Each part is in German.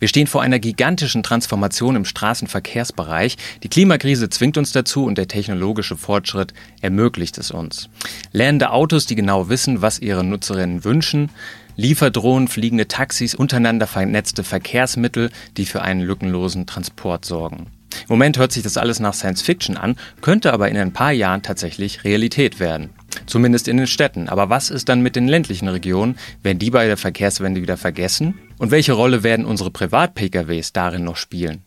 Wir stehen vor einer gigantischen Transformation im Straßenverkehrsbereich. Die Klimakrise zwingt uns dazu und der technologische Fortschritt ermöglicht es uns. Lernende Autos, die genau wissen, was ihre Nutzerinnen wünschen, Lieferdrohnen, fliegende Taxis, untereinander vernetzte Verkehrsmittel, die für einen lückenlosen Transport sorgen. Im Moment hört sich das alles nach Science Fiction an, könnte aber in ein paar Jahren tatsächlich Realität werden. Zumindest in den Städten. Aber was ist dann mit den ländlichen Regionen? Werden die bei der Verkehrswende wieder vergessen? Und welche Rolle werden unsere Privat-PKWs darin noch spielen?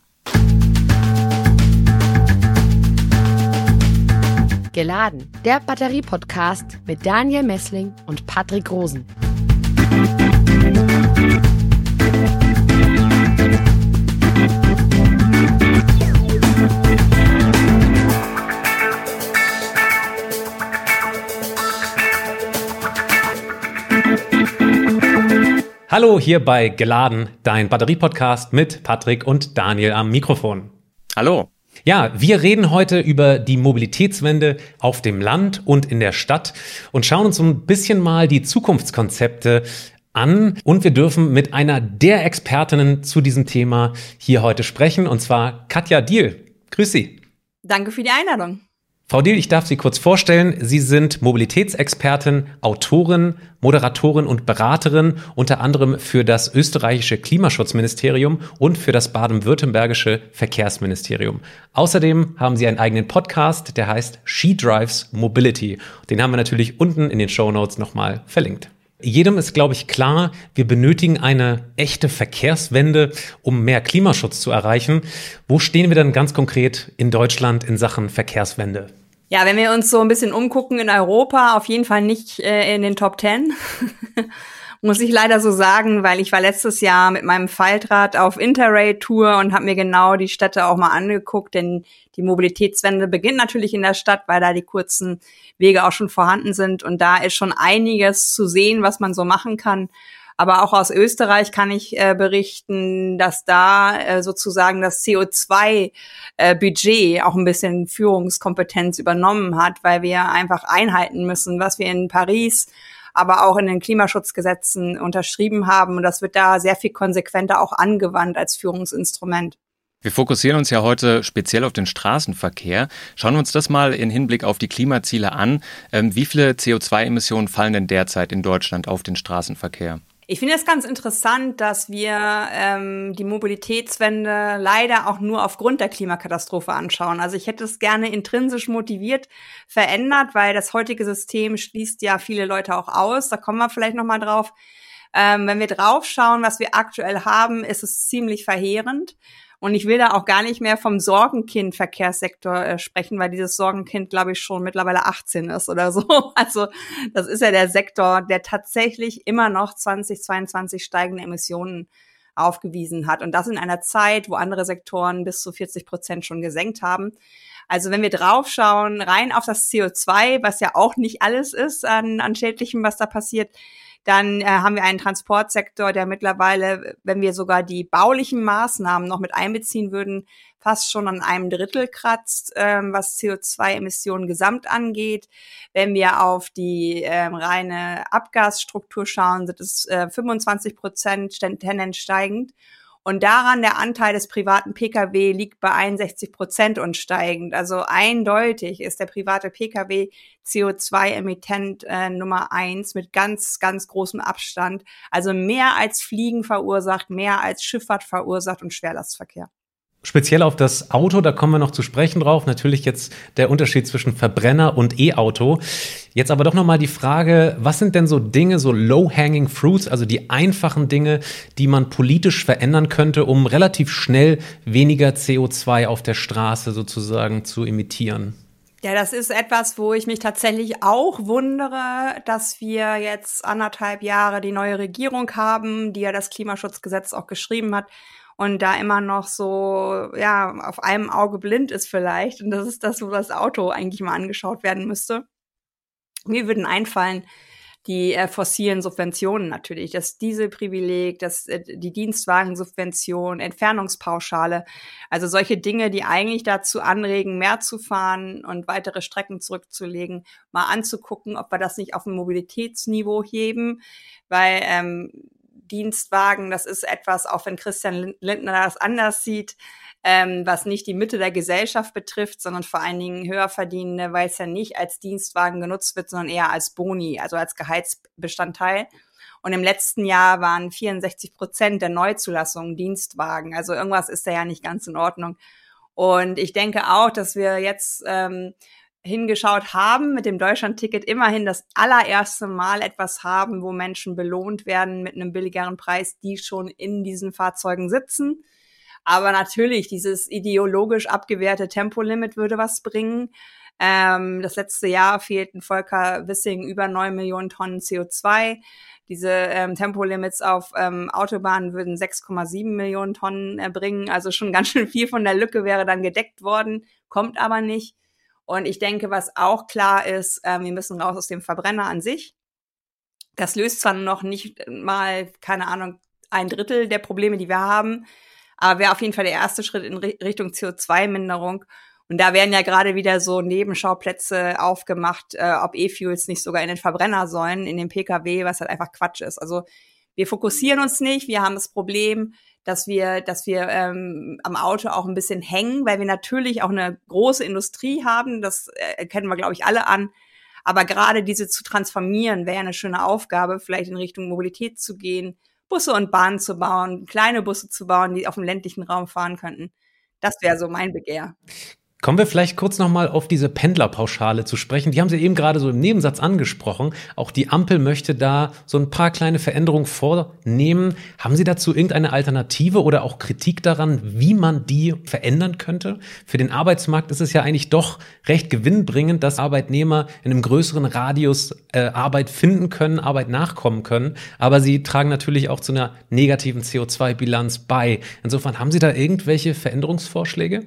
Geladen, der Batterie-Podcast mit Daniel Messling und Patrick Rosen. Hallo hier bei Geladen, dein Batterie-Podcast mit Patrick und Daniel am Mikrofon. Hallo. Ja, wir reden heute über die Mobilitätswende auf dem Land und in der Stadt und schauen uns so ein bisschen mal die Zukunftskonzepte an. Und wir dürfen mit einer der Expertinnen zu diesem Thema hier heute sprechen, und zwar Katja Diel. Grüß Sie. Danke für die Einladung. Frau Diel, ich darf Sie kurz vorstellen. Sie sind Mobilitätsexpertin, Autorin, Moderatorin und Beraterin, unter anderem für das österreichische Klimaschutzministerium und für das baden-württembergische Verkehrsministerium. Außerdem haben Sie einen eigenen Podcast, der heißt She Drives Mobility. Den haben wir natürlich unten in den Show Notes nochmal verlinkt. Jedem ist, glaube ich, klar, wir benötigen eine echte Verkehrswende, um mehr Klimaschutz zu erreichen. Wo stehen wir dann ganz konkret in Deutschland in Sachen Verkehrswende? Ja, wenn wir uns so ein bisschen umgucken in Europa, auf jeden Fall nicht äh, in den Top Ten. Muss ich leider so sagen, weil ich war letztes Jahr mit meinem Faltrad auf Interrail-Tour und habe mir genau die Städte auch mal angeguckt, denn die Mobilitätswende beginnt natürlich in der Stadt, weil da die kurzen Wege auch schon vorhanden sind und da ist schon einiges zu sehen, was man so machen kann. Aber auch aus Österreich kann ich äh, berichten, dass da äh, sozusagen das CO2-Budget äh, auch ein bisschen Führungskompetenz übernommen hat, weil wir einfach einhalten müssen, was wir in Paris aber auch in den Klimaschutzgesetzen unterschrieben haben. Und das wird da sehr viel konsequenter auch angewandt als Führungsinstrument. Wir fokussieren uns ja heute speziell auf den Straßenverkehr. Schauen wir uns das mal in Hinblick auf die Klimaziele an. Ähm, wie viele CO2-Emissionen fallen denn derzeit in Deutschland auf den Straßenverkehr? Ich finde es ganz interessant, dass wir ähm, die Mobilitätswende leider auch nur aufgrund der Klimakatastrophe anschauen. Also ich hätte es gerne intrinsisch motiviert verändert, weil das heutige System schließt ja viele Leute auch aus. Da kommen wir vielleicht noch mal drauf. Ähm, wenn wir draufschauen, was wir aktuell haben, ist es ziemlich verheerend. Und ich will da auch gar nicht mehr vom Sorgenkind-Verkehrssektor äh, sprechen, weil dieses Sorgenkind, glaube ich, schon mittlerweile 18 ist oder so. Also das ist ja der Sektor, der tatsächlich immer noch 2022 steigende Emissionen aufgewiesen hat. Und das in einer Zeit, wo andere Sektoren bis zu 40 Prozent schon gesenkt haben. Also wenn wir draufschauen, rein auf das CO2, was ja auch nicht alles ist an, an Schädlichem, was da passiert, dann äh, haben wir einen Transportsektor, der mittlerweile, wenn wir sogar die baulichen Maßnahmen noch mit einbeziehen würden, fast schon an einem Drittel kratzt, ähm, was CO2-Emissionen gesamt angeht. Wenn wir auf die ähm, reine Abgasstruktur schauen, sind es äh, 25 Prozent tendenz steigend. Und daran der Anteil des privaten Pkw liegt bei 61 Prozent und steigend. Also eindeutig ist der private Pkw CO2-Emittent äh, Nummer eins mit ganz, ganz großem Abstand. Also mehr als Fliegen verursacht, mehr als Schifffahrt verursacht und Schwerlastverkehr speziell auf das Auto, da kommen wir noch zu sprechen drauf. Natürlich jetzt der Unterschied zwischen Verbrenner und E-Auto. Jetzt aber doch nochmal die Frage, was sind denn so Dinge, so low-hanging fruits, also die einfachen Dinge, die man politisch verändern könnte, um relativ schnell weniger CO2 auf der Straße sozusagen zu emittieren? Ja, das ist etwas, wo ich mich tatsächlich auch wundere, dass wir jetzt anderthalb Jahre die neue Regierung haben, die ja das Klimaschutzgesetz auch geschrieben hat und da immer noch so, ja, auf einem Auge blind ist vielleicht. Und das ist das, wo das Auto eigentlich mal angeschaut werden müsste. Mir würden einfallen, die äh, fossilen Subventionen natürlich, das Dieselprivileg, das, äh, die Dienstwagensubvention, Entfernungspauschale, also solche Dinge, die eigentlich dazu anregen, mehr zu fahren und weitere Strecken zurückzulegen, mal anzugucken, ob wir das nicht auf ein Mobilitätsniveau heben, weil ähm, Dienstwagen, das ist etwas, auch wenn Christian Lindner das anders sieht, ähm, was nicht die Mitte der Gesellschaft betrifft, sondern vor allen Dingen Höherverdienende, weil es ja nicht als Dienstwagen genutzt wird, sondern eher als Boni, also als Gehaltsbestandteil. Und im letzten Jahr waren 64 Prozent der Neuzulassungen Dienstwagen. Also irgendwas ist da ja nicht ganz in Ordnung. Und ich denke auch, dass wir jetzt ähm, hingeschaut haben, mit dem Deutschlandticket immerhin das allererste Mal etwas haben, wo Menschen belohnt werden mit einem billigeren Preis, die schon in diesen Fahrzeugen sitzen. Aber natürlich, dieses ideologisch abgewehrte Tempolimit würde was bringen. Ähm, das letzte Jahr fehlten Volker Wissing über neun Millionen Tonnen CO2. Diese ähm, Tempolimits auf ähm, Autobahnen würden 6,7 Millionen Tonnen erbringen. Also schon ganz schön viel von der Lücke wäre dann gedeckt worden, kommt aber nicht. Und ich denke, was auch klar ist, äh, wir müssen raus aus dem Verbrenner an sich. Das löst zwar noch nicht mal, keine Ahnung, ein Drittel der Probleme, die wir haben, aber wäre auf jeden Fall der erste Schritt in Richtung CO2-Minderung. Und da werden ja gerade wieder so Nebenschauplätze aufgemacht, äh, ob E-Fuels nicht sogar in den Verbrenner sollen, in den Pkw, was halt einfach Quatsch ist. Also wir fokussieren uns nicht, wir haben das Problem, dass wir, dass wir ähm, am Auto auch ein bisschen hängen, weil wir natürlich auch eine große Industrie haben. Das äh, kennen wir, glaube ich, alle an. Aber gerade diese zu transformieren, wäre eine schöne Aufgabe, vielleicht in Richtung Mobilität zu gehen, Busse und Bahnen zu bauen, kleine Busse zu bauen, die auf dem ländlichen Raum fahren könnten. Das wäre so mein Begehr. Kommen wir vielleicht kurz nochmal auf diese Pendlerpauschale zu sprechen. Die haben Sie eben gerade so im Nebensatz angesprochen. Auch die Ampel möchte da so ein paar kleine Veränderungen vornehmen. Haben Sie dazu irgendeine Alternative oder auch Kritik daran, wie man die verändern könnte? Für den Arbeitsmarkt ist es ja eigentlich doch recht gewinnbringend, dass Arbeitnehmer in einem größeren Radius äh, Arbeit finden können, Arbeit nachkommen können. Aber sie tragen natürlich auch zu einer negativen CO2-Bilanz bei. Insofern haben Sie da irgendwelche Veränderungsvorschläge?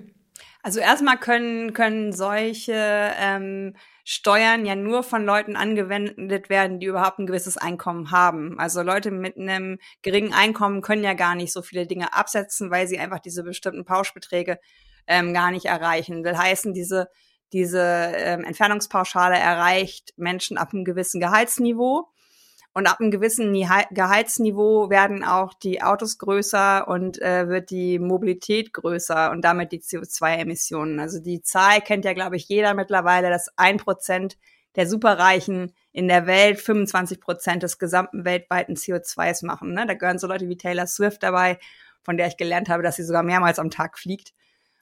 Also erstmal können, können solche ähm, Steuern ja nur von Leuten angewendet werden, die überhaupt ein gewisses Einkommen haben. Also Leute mit einem geringen Einkommen können ja gar nicht so viele Dinge absetzen, weil sie einfach diese bestimmten Pauschbeträge ähm, gar nicht erreichen. Will heißen, diese, diese ähm, Entfernungspauschale erreicht Menschen ab einem gewissen Gehaltsniveau. Und ab einem gewissen Gehaltsniveau werden auch die Autos größer und äh, wird die Mobilität größer und damit die CO2-Emissionen. Also die Zahl kennt ja, glaube ich, jeder mittlerweile, dass ein Prozent der Superreichen in der Welt 25 Prozent des gesamten weltweiten CO2s machen. Ne? Da gehören so Leute wie Taylor Swift dabei, von der ich gelernt habe, dass sie sogar mehrmals am Tag fliegt.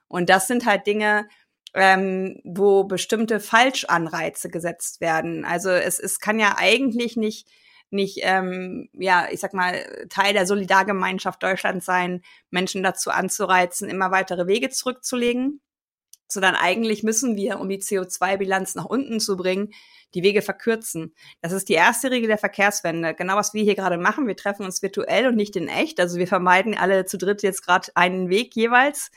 Und das sind halt Dinge, ähm, wo bestimmte Falschanreize gesetzt werden. Also es, es kann ja eigentlich nicht nicht, ähm, ja, ich sag mal, Teil der Solidargemeinschaft Deutschlands sein, Menschen dazu anzureizen, immer weitere Wege zurückzulegen, sondern eigentlich müssen wir, um die CO2-Bilanz nach unten zu bringen, die Wege verkürzen. Das ist die erste Regel der Verkehrswende. Genau was wir hier gerade machen. Wir treffen uns virtuell und nicht in echt. Also wir vermeiden alle zu dritt jetzt gerade einen Weg jeweils.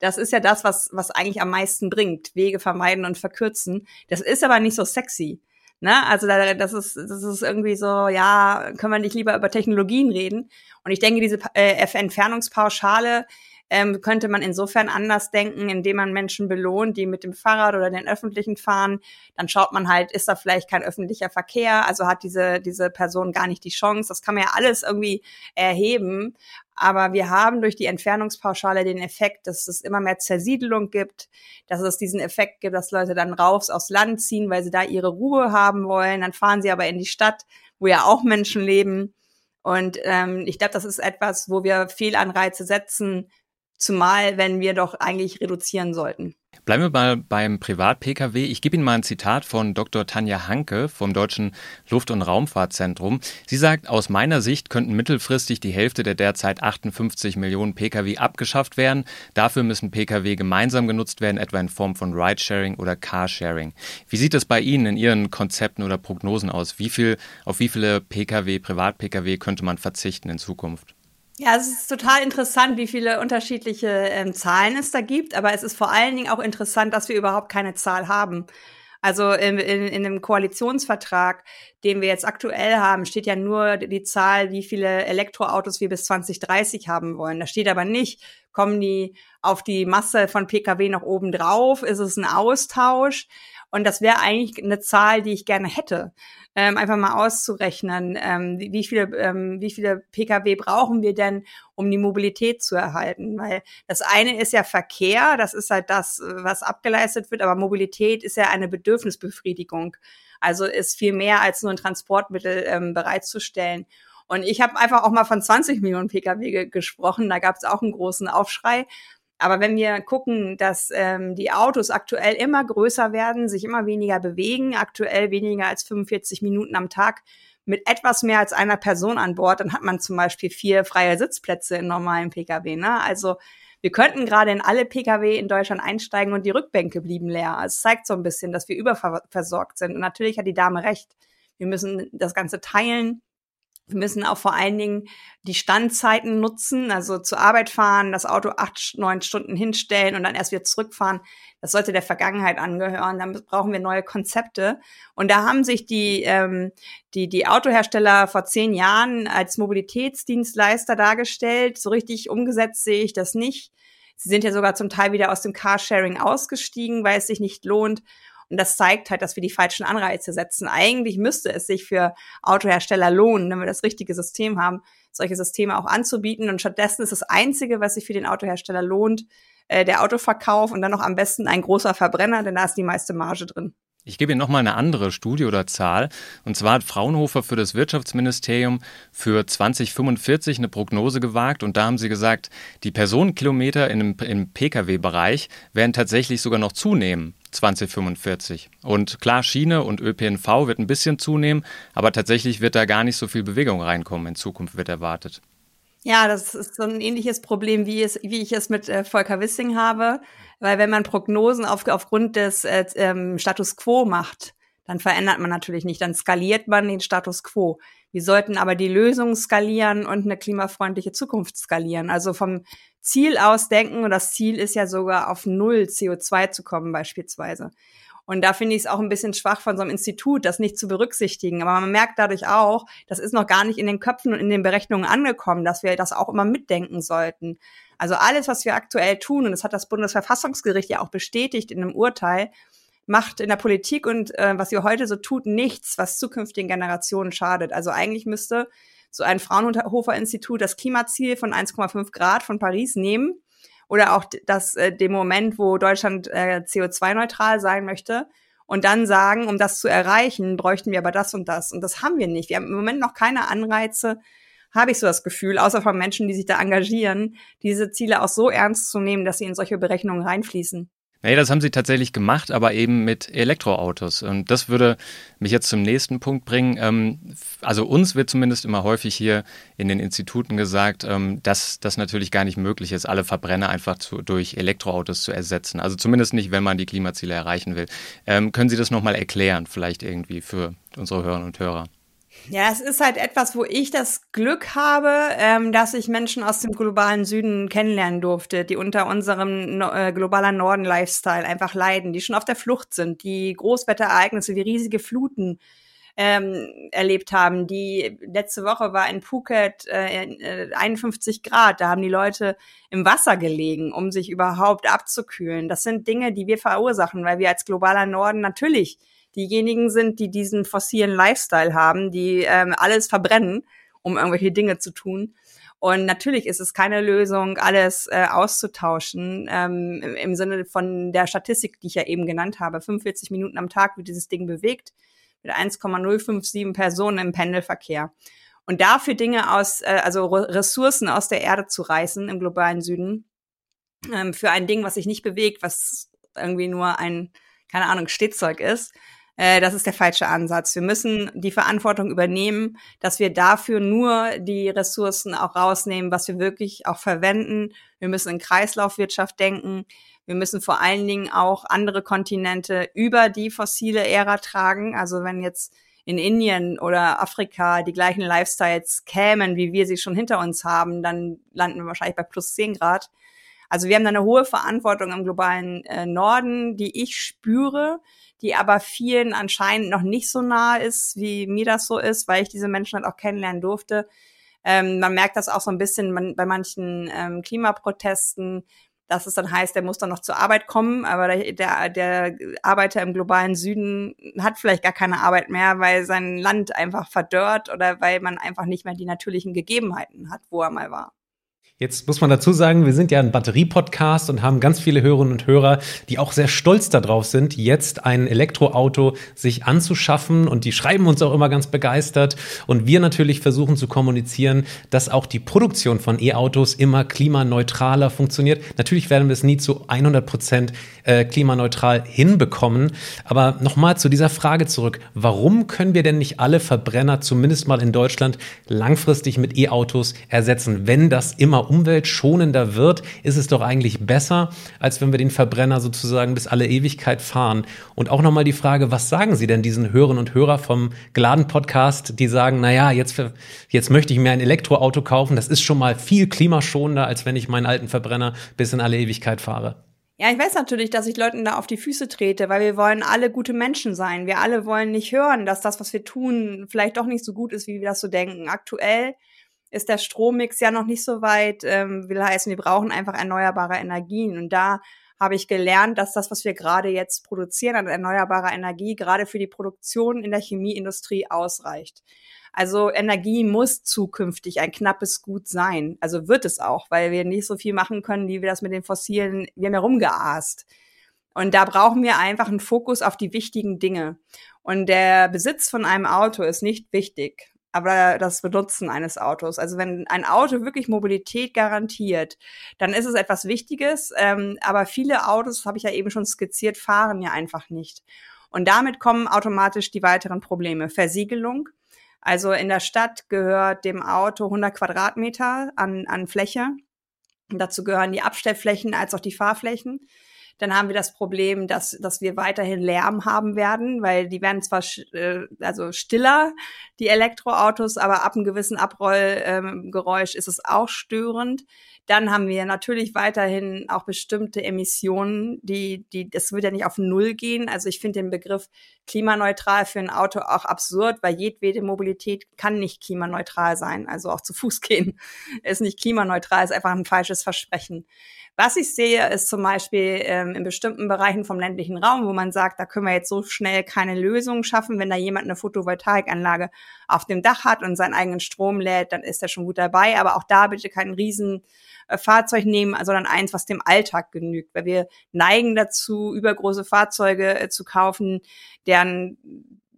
Das ist ja das, was, was eigentlich am meisten bringt. Wege vermeiden und verkürzen. Das ist aber nicht so sexy. Ne? Also da, das ist das ist irgendwie so, ja, können wir nicht lieber über Technologien reden? Und ich denke, diese äh, Entfernungspauschale ähm, könnte man insofern anders denken, indem man Menschen belohnt, die mit dem Fahrrad oder den öffentlichen fahren. Dann schaut man halt, ist da vielleicht kein öffentlicher Verkehr, also hat diese, diese Person gar nicht die Chance. Das kann man ja alles irgendwie erheben. Aber wir haben durch die Entfernungspauschale den Effekt, dass es immer mehr Zersiedelung gibt, dass es diesen Effekt gibt, dass Leute dann raus aufs Land ziehen, weil sie da ihre Ruhe haben wollen. Dann fahren sie aber in die Stadt, wo ja auch Menschen leben. Und ähm, ich glaube, das ist etwas, wo wir Fehlanreize setzen, Zumal, wenn wir doch eigentlich reduzieren sollten. Bleiben wir mal beim Privat-Pkw. Ich gebe Ihnen mal ein Zitat von Dr. Tanja Hanke vom Deutschen Luft- und Raumfahrtzentrum. Sie sagt, aus meiner Sicht könnten mittelfristig die Hälfte der derzeit 58 Millionen Pkw abgeschafft werden. Dafür müssen Pkw gemeinsam genutzt werden, etwa in Form von Ridesharing oder Carsharing. Wie sieht es bei Ihnen in Ihren Konzepten oder Prognosen aus? Wie viel, auf wie viele Pkw, Privat-Pkw könnte man verzichten in Zukunft? Ja, es ist total interessant, wie viele unterschiedliche ähm, Zahlen es da gibt, aber es ist vor allen Dingen auch interessant, dass wir überhaupt keine Zahl haben. Also in, in, in dem Koalitionsvertrag, den wir jetzt aktuell haben, steht ja nur die Zahl, wie viele Elektroautos wir bis 2030 haben wollen. Da steht aber nicht, kommen die auf die Masse von Pkw noch oben drauf? Ist es ein Austausch? Und das wäre eigentlich eine Zahl, die ich gerne hätte. Ähm, einfach mal auszurechnen, ähm, wie, viele, ähm, wie viele Pkw brauchen wir denn, um die Mobilität zu erhalten? Weil das eine ist ja Verkehr, das ist halt das, was abgeleistet wird, aber Mobilität ist ja eine Bedürfnisbefriedigung. Also ist viel mehr als nur ein Transportmittel ähm, bereitzustellen. Und ich habe einfach auch mal von 20 Millionen Pkw ge gesprochen. Da gab es auch einen großen Aufschrei. Aber wenn wir gucken, dass ähm, die Autos aktuell immer größer werden, sich immer weniger bewegen, aktuell weniger als 45 Minuten am Tag mit etwas mehr als einer Person an Bord, dann hat man zum Beispiel vier freie Sitzplätze in normalen Pkw. Ne? Also wir könnten gerade in alle Pkw in Deutschland einsteigen und die Rückbänke blieben leer. Also es zeigt so ein bisschen, dass wir überversorgt sind. Und natürlich hat die Dame recht. Wir müssen das Ganze teilen. Wir müssen auch vor allen Dingen die Standzeiten nutzen, also zur Arbeit fahren, das Auto acht, neun Stunden hinstellen und dann erst wieder zurückfahren. Das sollte der Vergangenheit angehören. Dann brauchen wir neue Konzepte. Und da haben sich die, ähm, die, die Autohersteller vor zehn Jahren als Mobilitätsdienstleister dargestellt. So richtig umgesetzt sehe ich das nicht. Sie sind ja sogar zum Teil wieder aus dem Carsharing ausgestiegen, weil es sich nicht lohnt. Und das zeigt halt, dass wir die falschen Anreize setzen. Eigentlich müsste es sich für Autohersteller lohnen, wenn wir das richtige System haben, solche Systeme auch anzubieten. Und stattdessen ist das Einzige, was sich für den Autohersteller lohnt, äh, der Autoverkauf und dann noch am besten ein großer Verbrenner, denn da ist die meiste Marge drin. Ich gebe Ihnen nochmal eine andere Studie oder Zahl. Und zwar hat Fraunhofer für das Wirtschaftsministerium für 2045 eine Prognose gewagt. Und da haben sie gesagt, die Personenkilometer in im Pkw-Bereich werden tatsächlich sogar noch zunehmen. 2045. Und klar, Schiene und ÖPNV wird ein bisschen zunehmen, aber tatsächlich wird da gar nicht so viel Bewegung reinkommen in Zukunft, wird erwartet. Ja, das ist so ein ähnliches Problem, wie, es, wie ich es mit äh, Volker Wissing habe. Weil wenn man Prognosen auf, aufgrund des äh, ähm, Status quo macht, dann verändert man natürlich nicht, dann skaliert man den Status quo. Wir sollten aber die Lösung skalieren und eine klimafreundliche Zukunft skalieren. Also vom Ziel aus denken, und das Ziel ist ja sogar auf null CO2 zu kommen beispielsweise. Und da finde ich es auch ein bisschen schwach von so einem Institut, das nicht zu berücksichtigen. Aber man merkt dadurch auch, das ist noch gar nicht in den Köpfen und in den Berechnungen angekommen, dass wir das auch immer mitdenken sollten. Also alles, was wir aktuell tun, und das hat das Bundesverfassungsgericht ja auch bestätigt in einem Urteil, macht in der Politik und äh, was ihr heute so tut, nichts, was zukünftigen Generationen schadet. Also eigentlich müsste so ein Fraunhofer-Institut das Klimaziel von 1,5 Grad von Paris nehmen oder auch das äh, dem Moment, wo Deutschland äh, CO2-neutral sein möchte und dann sagen, um das zu erreichen, bräuchten wir aber das und das. Und das haben wir nicht. Wir haben im Moment noch keine Anreize, habe ich so das Gefühl, außer von Menschen, die sich da engagieren, diese Ziele auch so ernst zu nehmen, dass sie in solche Berechnungen reinfließen. Nee, das haben sie tatsächlich gemacht, aber eben mit Elektroautos. Und das würde mich jetzt zum nächsten Punkt bringen. Ähm, also uns wird zumindest immer häufig hier in den Instituten gesagt, ähm, dass das natürlich gar nicht möglich ist, alle Verbrenner einfach zu, durch Elektroautos zu ersetzen. Also zumindest nicht, wenn man die Klimaziele erreichen will. Ähm, können Sie das nochmal erklären, vielleicht irgendwie für unsere Hörerinnen und Hörer? Ja, es ist halt etwas, wo ich das Glück habe, ähm, dass ich Menschen aus dem globalen Süden kennenlernen durfte, die unter unserem no äh, globaler Norden-Lifestyle einfach leiden, die schon auf der Flucht sind, die Großwetterereignisse wie riesige Fluten ähm, erlebt haben. Die letzte Woche war in Phuket äh, 51 äh, Grad. Da haben die Leute im Wasser gelegen, um sich überhaupt abzukühlen. Das sind Dinge, die wir verursachen, weil wir als globaler Norden natürlich diejenigen sind, die diesen fossilen Lifestyle haben, die ähm, alles verbrennen, um irgendwelche Dinge zu tun. Und natürlich ist es keine Lösung, alles äh, auszutauschen, ähm, im, im Sinne von der Statistik, die ich ja eben genannt habe. 45 Minuten am Tag wird dieses Ding bewegt, mit 1,057 Personen im Pendelverkehr. Und dafür Dinge aus, äh, also Ressourcen aus der Erde zu reißen im globalen Süden, ähm, für ein Ding, was sich nicht bewegt, was irgendwie nur ein, keine Ahnung, Stehzeug ist, äh, das ist der falsche Ansatz. Wir müssen die Verantwortung übernehmen, dass wir dafür nur die Ressourcen auch rausnehmen, was wir wirklich auch verwenden. Wir müssen in Kreislaufwirtschaft denken. Wir müssen vor allen Dingen auch andere Kontinente über die fossile Ära tragen. Also wenn jetzt in Indien oder Afrika die gleichen Lifestyles kämen, wie wir sie schon hinter uns haben, dann landen wir wahrscheinlich bei plus 10 Grad. Also wir haben da eine hohe Verantwortung im globalen äh, Norden, die ich spüre, die aber vielen anscheinend noch nicht so nah ist, wie mir das so ist, weil ich diese Menschen halt auch kennenlernen durfte. Ähm, man merkt das auch so ein bisschen bei manchen ähm, Klimaprotesten, dass es dann heißt, der muss dann noch zur Arbeit kommen, aber der, der, der Arbeiter im globalen Süden hat vielleicht gar keine Arbeit mehr, weil sein Land einfach verdörrt oder weil man einfach nicht mehr die natürlichen Gegebenheiten hat, wo er mal war. Jetzt muss man dazu sagen, wir sind ja ein Batterie-Podcast und haben ganz viele Hörerinnen und Hörer, die auch sehr stolz darauf sind, jetzt ein Elektroauto sich anzuschaffen und die schreiben uns auch immer ganz begeistert. Und wir natürlich versuchen zu kommunizieren, dass auch die Produktion von E-Autos immer klimaneutraler funktioniert. Natürlich werden wir es nie zu 100 Prozent äh, klimaneutral hinbekommen. Aber nochmal zu dieser Frage zurück. Warum können wir denn nicht alle Verbrenner, zumindest mal in Deutschland, langfristig mit E-Autos ersetzen, wenn das immer umweltschonender wird, ist es doch eigentlich besser, als wenn wir den Verbrenner sozusagen bis alle Ewigkeit fahren. Und auch nochmal die Frage, was sagen Sie denn diesen Hörern und Hörer vom geladen Podcast, die sagen, naja, jetzt, jetzt möchte ich mir ein Elektroauto kaufen, das ist schon mal viel klimaschonender, als wenn ich meinen alten Verbrenner bis in alle Ewigkeit fahre. Ja, ich weiß natürlich, dass ich Leuten da auf die Füße trete, weil wir wollen alle gute Menschen sein. Wir alle wollen nicht hören, dass das, was wir tun, vielleicht doch nicht so gut ist, wie wir das so denken. Aktuell ist der Strommix ja noch nicht so weit. Ähm, will heißen, wir brauchen einfach erneuerbare Energien. Und da habe ich gelernt, dass das, was wir gerade jetzt produzieren an erneuerbarer Energie, gerade für die Produktion in der Chemieindustrie ausreicht. Also Energie muss zukünftig ein knappes Gut sein. Also wird es auch, weil wir nicht so viel machen können, wie wir das mit den fossilen, wir haben ja rumgeaßt. Und da brauchen wir einfach einen Fokus auf die wichtigen Dinge. Und der Besitz von einem Auto ist nicht wichtig aber das Benutzen eines Autos. Also wenn ein Auto wirklich Mobilität garantiert, dann ist es etwas Wichtiges. Ähm, aber viele Autos, habe ich ja eben schon skizziert, fahren ja einfach nicht. Und damit kommen automatisch die weiteren Probleme. Versiegelung. Also in der Stadt gehört dem Auto 100 Quadratmeter an, an Fläche. Dazu gehören die Abstellflächen als auch die Fahrflächen. Dann haben wir das Problem, dass, dass wir weiterhin Lärm haben werden, weil die werden zwar äh, also stiller, die Elektroautos, aber ab einem gewissen Abrollgeräusch ähm, ist es auch störend. Dann haben wir natürlich weiterhin auch bestimmte Emissionen, die, die, das wird ja nicht auf Null gehen. Also ich finde den Begriff klimaneutral für ein Auto auch absurd, weil jedwede Mobilität kann nicht klimaneutral sein. Also auch zu Fuß gehen ist nicht klimaneutral, ist einfach ein falsches Versprechen. Was ich sehe, ist zum Beispiel ähm, in bestimmten Bereichen vom ländlichen Raum, wo man sagt, da können wir jetzt so schnell keine Lösung schaffen. Wenn da jemand eine Photovoltaikanlage auf dem Dach hat und seinen eigenen Strom lädt, dann ist er schon gut dabei. Aber auch da bitte kein riesen äh, nehmen, sondern eins, was dem Alltag genügt. Weil wir neigen dazu, übergroße Fahrzeuge äh, zu kaufen, deren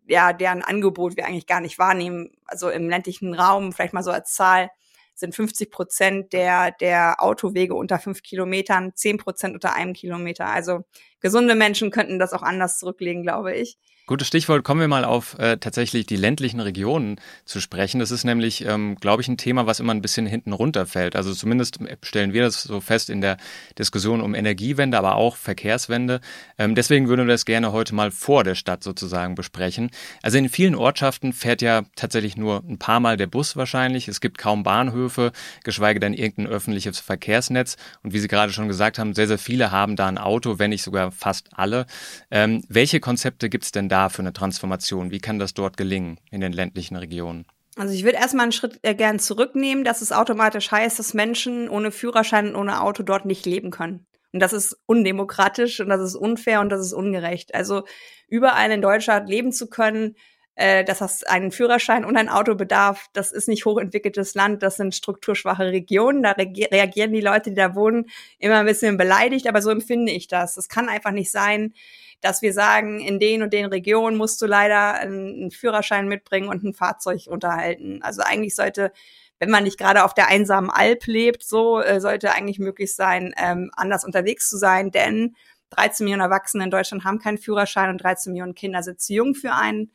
ja, deren Angebot wir eigentlich gar nicht wahrnehmen. Also im ländlichen Raum, vielleicht mal so als Zahl, sind 50 Prozent der, der Autowege unter fünf Kilometern, 10 Prozent unter einem Kilometer. Also gesunde Menschen könnten das auch anders zurücklegen, glaube ich. Gutes Stichwort, kommen wir mal auf äh, tatsächlich die ländlichen Regionen zu sprechen. Das ist nämlich, ähm, glaube ich, ein Thema, was immer ein bisschen hinten runterfällt. Also zumindest stellen wir das so fest in der Diskussion um Energiewende, aber auch Verkehrswende. Ähm, deswegen würden wir das gerne heute mal vor der Stadt sozusagen besprechen. Also in vielen Ortschaften fährt ja tatsächlich nur ein paar Mal der Bus wahrscheinlich. Es gibt kaum Bahnhöfe, geschweige denn irgendein öffentliches Verkehrsnetz. Und wie Sie gerade schon gesagt haben, sehr, sehr viele haben da ein Auto, wenn nicht sogar fast alle. Ähm, welche Konzepte gibt es denn da für eine Transformation? Wie kann das dort gelingen in den ländlichen Regionen? Also ich würde erstmal einen Schritt äh, gern zurücknehmen, dass es automatisch heißt, dass Menschen ohne Führerschein und ohne Auto dort nicht leben können. Und das ist undemokratisch und das ist unfair und das ist ungerecht. Also überall in Deutschland leben zu können, äh, dass das einen Führerschein und ein Auto bedarf, das ist nicht hochentwickeltes Land, das sind strukturschwache Regionen. Da reagieren die Leute, die da wohnen, immer ein bisschen beleidigt, aber so empfinde ich das. Es kann einfach nicht sein, dass wir sagen, in den und den Regionen musst du leider einen, Führerschein mitbringen und ein Fahrzeug unterhalten. Also eigentlich sollte wenn man nicht gerade auf der einsamen Alp lebt, so äh, sollte eigentlich möglich sein, ähm, anders unterwegs zu sein, denn 13 Millionen Erwachsene in Deutschland haben keinen Führerschein und 13 Millionen Kinder sind zu jung für einen.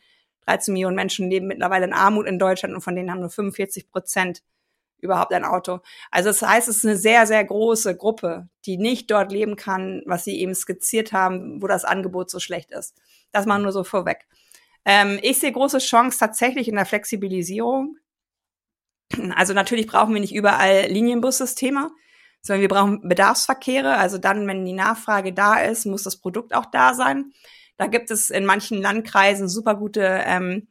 13 Millionen Menschen leben mittlerweile in Armut in Deutschland und von denen haben nur 45 Prozent überhaupt ein Auto. Also das heißt, es ist eine sehr, sehr große Gruppe, die nicht dort leben kann, was Sie eben skizziert haben, wo das Angebot so schlecht ist. Das mal nur so vorweg. Ähm, ich sehe große Chance tatsächlich in der Flexibilisierung. Also natürlich brauchen wir nicht überall Linienbussysteme, sondern wir brauchen Bedarfsverkehre. Also dann, wenn die Nachfrage da ist, muss das Produkt auch da sein. Da gibt es in manchen Landkreisen super gute ähm,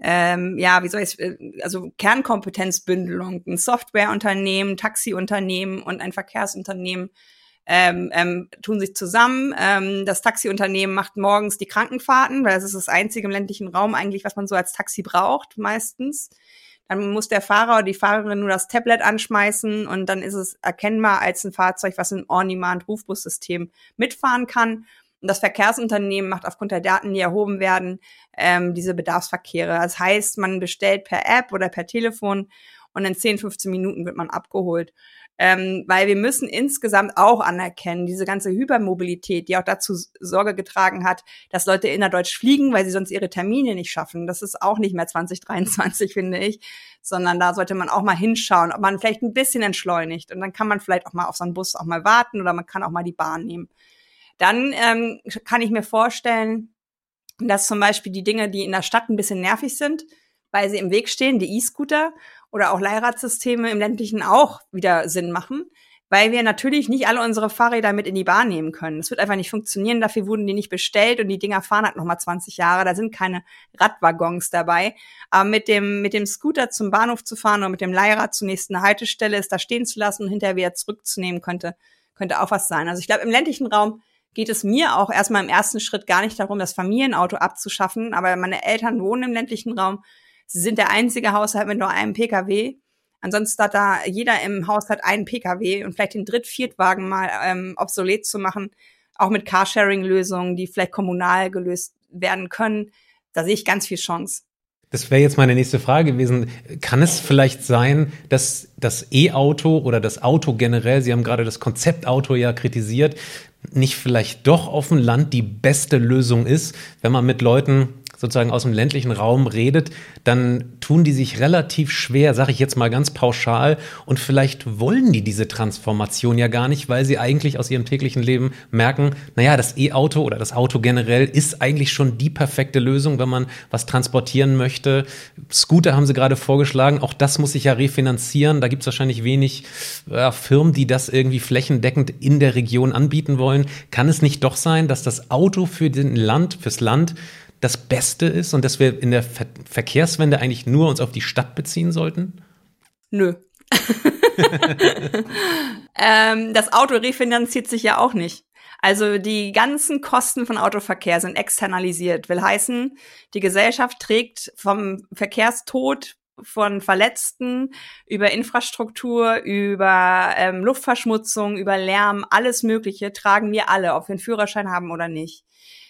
ähm, ja, wie soll ich äh, also Kernkompetenzbündelung, ein Softwareunternehmen, Taxiunternehmen und ein Verkehrsunternehmen ähm, ähm, tun sich zusammen. Ähm, das Taxiunternehmen macht morgens die Krankenfahrten, weil das ist das einzige im ländlichen Raum eigentlich, was man so als Taxi braucht meistens. Dann muss der Fahrer oder die Fahrerin nur das Tablet anschmeißen und dann ist es erkennbar als ein Fahrzeug, was ein On-Demand-Rufbussystem mitfahren kann. Und das Verkehrsunternehmen macht aufgrund der Daten, die erhoben werden, ähm, diese Bedarfsverkehre. Das heißt, man bestellt per App oder per Telefon und in 10, 15 Minuten wird man abgeholt. Ähm, weil wir müssen insgesamt auch anerkennen, diese ganze Hypermobilität, die auch dazu Sorge getragen hat, dass Leute innerdeutsch fliegen, weil sie sonst ihre Termine nicht schaffen. Das ist auch nicht mehr 2023, finde ich, sondern da sollte man auch mal hinschauen, ob man vielleicht ein bisschen entschleunigt. Und dann kann man vielleicht auch mal auf so einen Bus auch mal warten oder man kann auch mal die Bahn nehmen. Dann ähm, kann ich mir vorstellen, dass zum Beispiel die Dinge, die in der Stadt ein bisschen nervig sind, weil sie im Weg stehen, die E-Scooter oder auch Leihradsysteme im ländlichen auch wieder Sinn machen, weil wir natürlich nicht alle unsere Fahrräder mit in die Bahn nehmen können. Das wird einfach nicht funktionieren. Dafür wurden die nicht bestellt und die Dinger fahren halt noch mal 20 Jahre. Da sind keine Radwaggons dabei. Aber mit dem, mit dem Scooter zum Bahnhof zu fahren oder mit dem Leihrad zur nächsten Haltestelle, es da stehen zu lassen und hinterher wieder zurückzunehmen, könnte, könnte auch was sein. Also ich glaube, im ländlichen Raum geht es mir auch erstmal im ersten Schritt gar nicht darum, das Familienauto abzuschaffen. Aber meine Eltern wohnen im ländlichen Raum. Sie sind der einzige Haushalt mit nur einem Pkw. Ansonsten hat da jeder im Haushalt einen Pkw und vielleicht den Dritt-, Viertwagen mal ähm, obsolet zu machen, auch mit Carsharing-Lösungen, die vielleicht kommunal gelöst werden können. Da sehe ich ganz viel Chance. Das wäre jetzt meine nächste Frage gewesen. Kann es vielleicht sein, dass das E-Auto oder das Auto generell, Sie haben gerade das Konzeptauto ja kritisiert, nicht vielleicht doch auf dem Land die beste Lösung ist, wenn man mit Leuten sozusagen aus dem ländlichen Raum redet, dann tun die sich relativ schwer, sage ich jetzt mal ganz pauschal. Und vielleicht wollen die diese Transformation ja gar nicht, weil sie eigentlich aus ihrem täglichen Leben merken, naja, das E-Auto oder das Auto generell ist eigentlich schon die perfekte Lösung, wenn man was transportieren möchte. Scooter haben sie gerade vorgeschlagen, auch das muss sich ja refinanzieren. Da gibt es wahrscheinlich wenig ja, Firmen, die das irgendwie flächendeckend in der Region anbieten wollen. Kann es nicht doch sein, dass das Auto für den Land, fürs Land das Beste ist und dass wir in der Ver Verkehrswende eigentlich nur uns auf die Stadt beziehen sollten? Nö. ähm, das Auto refinanziert sich ja auch nicht. Also die ganzen Kosten von Autoverkehr sind externalisiert. Will heißen, die Gesellschaft trägt vom Verkehrstod von Verletzten über Infrastruktur, über ähm, Luftverschmutzung, über Lärm, alles Mögliche tragen wir alle, ob wir einen Führerschein haben oder nicht.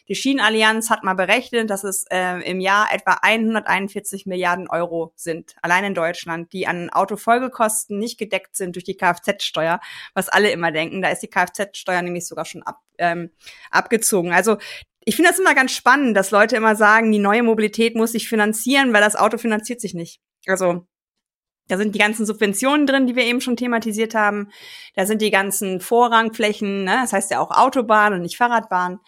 Die Schienenallianz hat mal berechnet, dass es äh, im Jahr etwa 141 Milliarden Euro sind, allein in Deutschland, die an Autofolgekosten nicht gedeckt sind durch die Kfz-Steuer, was alle immer denken. Da ist die Kfz-Steuer nämlich sogar schon ab, ähm, abgezogen. Also ich finde das immer ganz spannend, dass Leute immer sagen, die neue Mobilität muss sich finanzieren, weil das Auto finanziert sich nicht. Also da sind die ganzen Subventionen drin, die wir eben schon thematisiert haben. Da sind die ganzen Vorrangflächen, ne? das heißt ja auch Autobahn und nicht Fahrradbahn.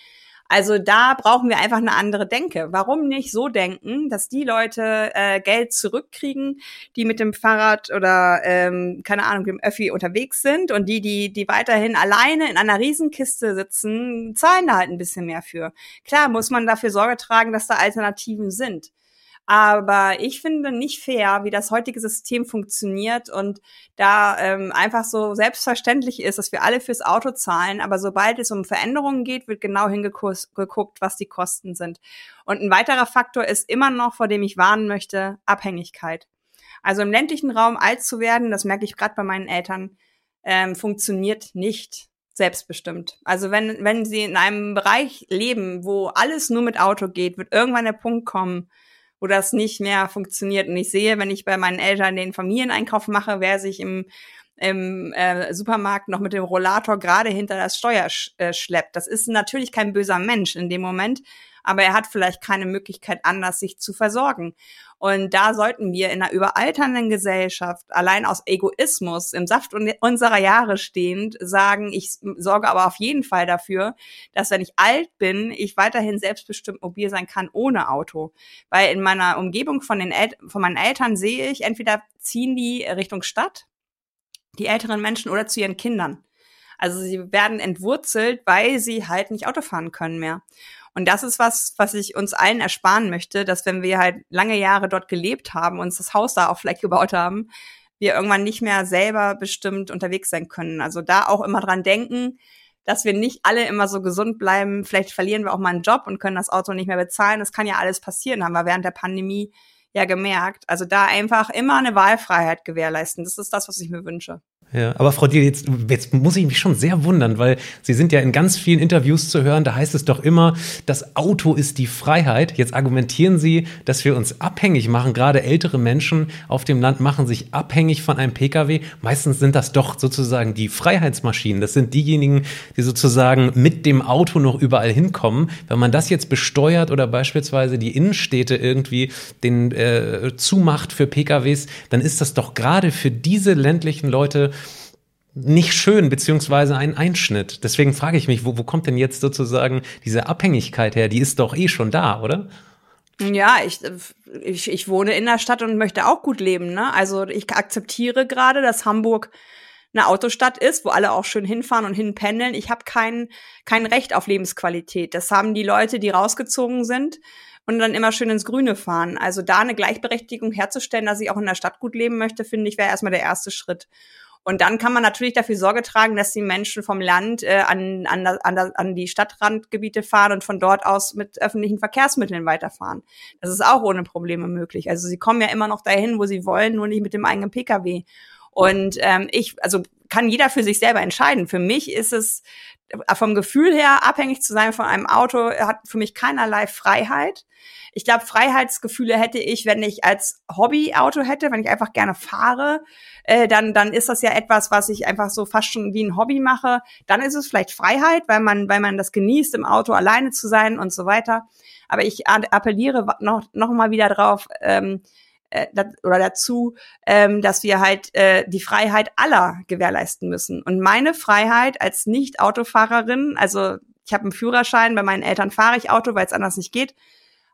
Also da brauchen wir einfach eine andere Denke. Warum nicht so denken, dass die Leute äh, Geld zurückkriegen, die mit dem Fahrrad oder ähm, keine Ahnung dem Öffi unterwegs sind und die, die, die weiterhin alleine in einer Riesenkiste sitzen, zahlen da halt ein bisschen mehr für. Klar muss man dafür Sorge tragen, dass da Alternativen sind. Aber ich finde nicht fair, wie das heutige System funktioniert und da ähm, einfach so selbstverständlich ist, dass wir alle fürs Auto zahlen. Aber sobald es um Veränderungen geht, wird genau hingeguckt, was die Kosten sind. Und ein weiterer Faktor ist immer noch, vor dem ich warnen möchte, Abhängigkeit. Also im ländlichen Raum alt zu werden, das merke ich gerade bei meinen Eltern, ähm, funktioniert nicht selbstbestimmt. Also wenn, wenn sie in einem Bereich leben, wo alles nur mit Auto geht, wird irgendwann der Punkt kommen, wo das nicht mehr funktioniert. Und ich sehe, wenn ich bei meinen Eltern den Familieneinkauf mache, wer sich im im äh, Supermarkt noch mit dem Rollator gerade hinter das Steuer sch äh, schleppt. Das ist natürlich kein böser Mensch in dem Moment, aber er hat vielleicht keine Möglichkeit anders, sich zu versorgen. Und da sollten wir in einer überalternden Gesellschaft allein aus Egoismus im Saft unserer Jahre stehend sagen, ich sorge aber auf jeden Fall dafür, dass wenn ich alt bin, ich weiterhin selbstbestimmt mobil sein kann ohne Auto. Weil in meiner Umgebung von, den El von meinen Eltern sehe ich, entweder ziehen die Richtung Stadt, die älteren Menschen oder zu ihren Kindern. Also sie werden entwurzelt, weil sie halt nicht Auto fahren können mehr. Und das ist was, was ich uns allen ersparen möchte, dass wenn wir halt lange Jahre dort gelebt haben, uns das Haus da auf Fleck gebaut haben, wir irgendwann nicht mehr selber bestimmt unterwegs sein können. Also da auch immer dran denken, dass wir nicht alle immer so gesund bleiben. Vielleicht verlieren wir auch mal einen Job und können das Auto nicht mehr bezahlen. Das kann ja alles passieren, haben wir während der Pandemie ja gemerkt. Also da einfach immer eine Wahlfreiheit gewährleisten. Das ist das, was ich mir wünsche. Ja, aber Frau Diel, jetzt, jetzt muss ich mich schon sehr wundern, weil Sie sind ja in ganz vielen Interviews zu hören, da heißt es doch immer, das Auto ist die Freiheit. Jetzt argumentieren Sie, dass wir uns abhängig machen. Gerade ältere Menschen auf dem Land machen sich abhängig von einem Pkw. Meistens sind das doch sozusagen die Freiheitsmaschinen. Das sind diejenigen, die sozusagen mit dem Auto noch überall hinkommen. Wenn man das jetzt besteuert oder beispielsweise die Innenstädte irgendwie den äh, zumacht für Pkws, dann ist das doch gerade für diese ländlichen Leute nicht schön, beziehungsweise ein Einschnitt. Deswegen frage ich mich, wo, wo kommt denn jetzt sozusagen diese Abhängigkeit her? Die ist doch eh schon da, oder? Ja, ich, ich, ich wohne in der Stadt und möchte auch gut leben. Ne? Also ich akzeptiere gerade, dass Hamburg eine Autostadt ist, wo alle auch schön hinfahren und hinpendeln. Ich habe kein, kein Recht auf Lebensqualität. Das haben die Leute, die rausgezogen sind und dann immer schön ins Grüne fahren. Also da eine Gleichberechtigung herzustellen, dass ich auch in der Stadt gut leben möchte, finde ich, wäre erstmal der erste Schritt. Und dann kann man natürlich dafür Sorge tragen, dass die Menschen vom Land äh, an, an, an, an die Stadtrandgebiete fahren und von dort aus mit öffentlichen Verkehrsmitteln weiterfahren. Das ist auch ohne Probleme möglich. Also sie kommen ja immer noch dahin, wo sie wollen, nur nicht mit dem eigenen Pkw. Und ähm, ich, also kann jeder für sich selber entscheiden. Für mich ist es äh, vom Gefühl her abhängig zu sein von einem Auto, hat für mich keinerlei Freiheit. Ich glaube, Freiheitsgefühle hätte ich, wenn ich als Hobbyauto hätte, wenn ich einfach gerne fahre, äh, dann, dann ist das ja etwas, was ich einfach so fast schon wie ein Hobby mache. Dann ist es vielleicht Freiheit, weil man, weil man das genießt, im Auto alleine zu sein und so weiter. Aber ich appelliere noch, noch mal wieder drauf, ähm, äh, oder dazu, ähm, dass wir halt äh, die Freiheit aller gewährleisten müssen. Und meine Freiheit als Nicht-Autofahrerin, also ich habe einen Führerschein, bei meinen Eltern fahre ich Auto, weil es anders nicht geht.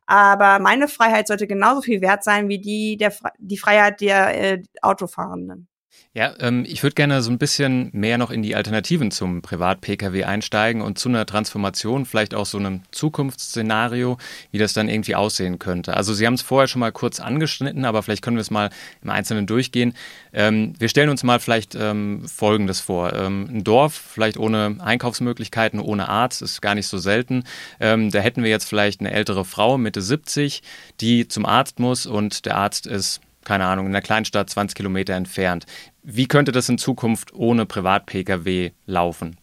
Aber meine Freiheit sollte genauso viel wert sein wie die, der, die Freiheit der äh, Autofahrenden. Ja, ähm, ich würde gerne so ein bisschen mehr noch in die Alternativen zum Privat-Pkw einsteigen und zu einer Transformation, vielleicht auch so einem Zukunftsszenario, wie das dann irgendwie aussehen könnte. Also Sie haben es vorher schon mal kurz angeschnitten, aber vielleicht können wir es mal im Einzelnen durchgehen. Ähm, wir stellen uns mal vielleicht ähm, Folgendes vor. Ähm, ein Dorf, vielleicht ohne Einkaufsmöglichkeiten, ohne Arzt, ist gar nicht so selten. Ähm, da hätten wir jetzt vielleicht eine ältere Frau, Mitte 70, die zum Arzt muss und der Arzt ist keine Ahnung, in einer Kleinstadt 20 Kilometer entfernt. Wie könnte das in Zukunft ohne Privat-Pkw laufen?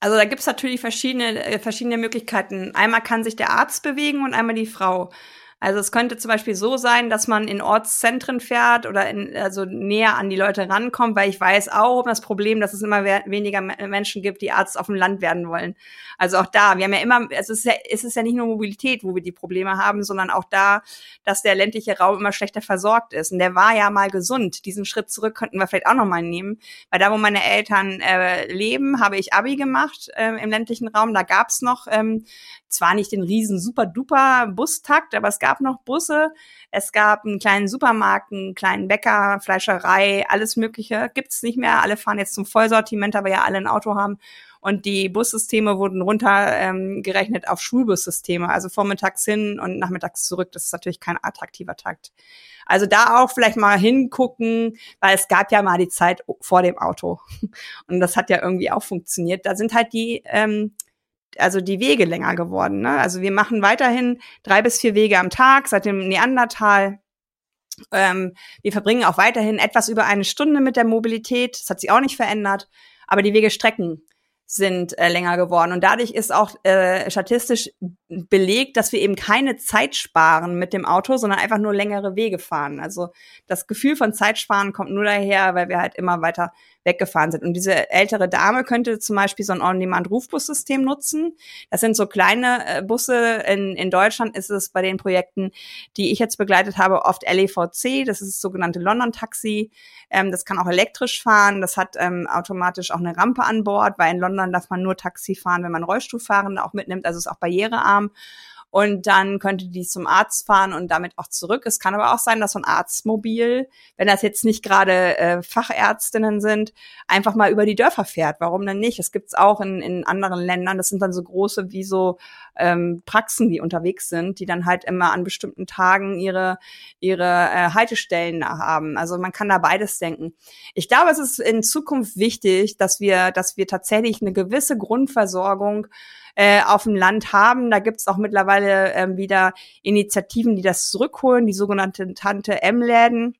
Also da gibt es natürlich verschiedene, äh, verschiedene Möglichkeiten. Einmal kann sich der Arzt bewegen und einmal die Frau. Also es könnte zum Beispiel so sein, dass man in Ortszentren fährt oder in, also näher an die Leute rankommt, weil ich weiß auch um das Problem, dass es immer weniger Menschen gibt, die Arzt auf dem Land werden wollen. Also auch da, wir haben ja immer, es ist ja, es ist ja nicht nur Mobilität, wo wir die Probleme haben, sondern auch da, dass der ländliche Raum immer schlechter versorgt ist. Und der war ja mal gesund. Diesen Schritt zurück könnten wir vielleicht auch nochmal nehmen. Weil da, wo meine Eltern äh, leben, habe ich Abi gemacht äh, im ländlichen Raum. Da gab's noch ähm, zwar nicht den riesen super duper Bustakt, aber es gab noch Busse, es gab einen kleinen Supermarkt, einen kleinen Bäcker, Fleischerei, alles Mögliche. Gibt's nicht mehr. Alle fahren jetzt zum Vollsortiment, aber ja alle ein Auto haben. Und die Bussysteme wurden runtergerechnet ähm, auf Schulbussysteme, also vormittags hin und nachmittags zurück. Das ist natürlich kein attraktiver Takt. Also da auch vielleicht mal hingucken, weil es gab ja mal die Zeit vor dem Auto. Und das hat ja irgendwie auch funktioniert. Da sind halt die ähm, also die Wege länger geworden. Ne? Also wir machen weiterhin drei bis vier Wege am Tag seit dem Neandertal. Ähm, wir verbringen auch weiterhin etwas über eine Stunde mit der Mobilität. Das hat sich auch nicht verändert. Aber die Wegestrecken sind äh, länger geworden. Und dadurch ist auch äh, statistisch belegt, dass wir eben keine Zeit sparen mit dem Auto, sondern einfach nur längere Wege fahren. Also das Gefühl von Zeitsparen kommt nur daher, weil wir halt immer weiter weggefahren sind. Und diese ältere Dame könnte zum Beispiel so ein On-Demand-Rufbussystem nutzen. Das sind so kleine äh, Busse. In, in Deutschland ist es bei den Projekten, die ich jetzt begleitet habe, oft LEVC. Das ist das sogenannte London-Taxi. Ähm, das kann auch elektrisch fahren. Das hat ähm, automatisch auch eine Rampe an Bord, weil in London darf man nur Taxi fahren, wenn man Rollstuhlfahrende auch mitnimmt. Also ist auch barrierearm. Und dann könnte die zum Arzt fahren und damit auch zurück. Es kann aber auch sein, dass so ein Arztmobil, wenn das jetzt nicht gerade äh, Fachärztinnen sind, einfach mal über die Dörfer fährt. Warum denn nicht? Das gibt's auch in, in anderen Ländern. Das sind dann so große wie so ähm, Praxen, die unterwegs sind, die dann halt immer an bestimmten Tagen ihre ihre äh, Haltestellen haben. Also man kann da beides denken. Ich glaube, es ist in Zukunft wichtig, dass wir dass wir tatsächlich eine gewisse Grundversorgung äh, auf dem Land haben. Da gibt's auch mittlerweile ähm, wieder Initiativen, die das zurückholen, die sogenannten Tante M-Läden.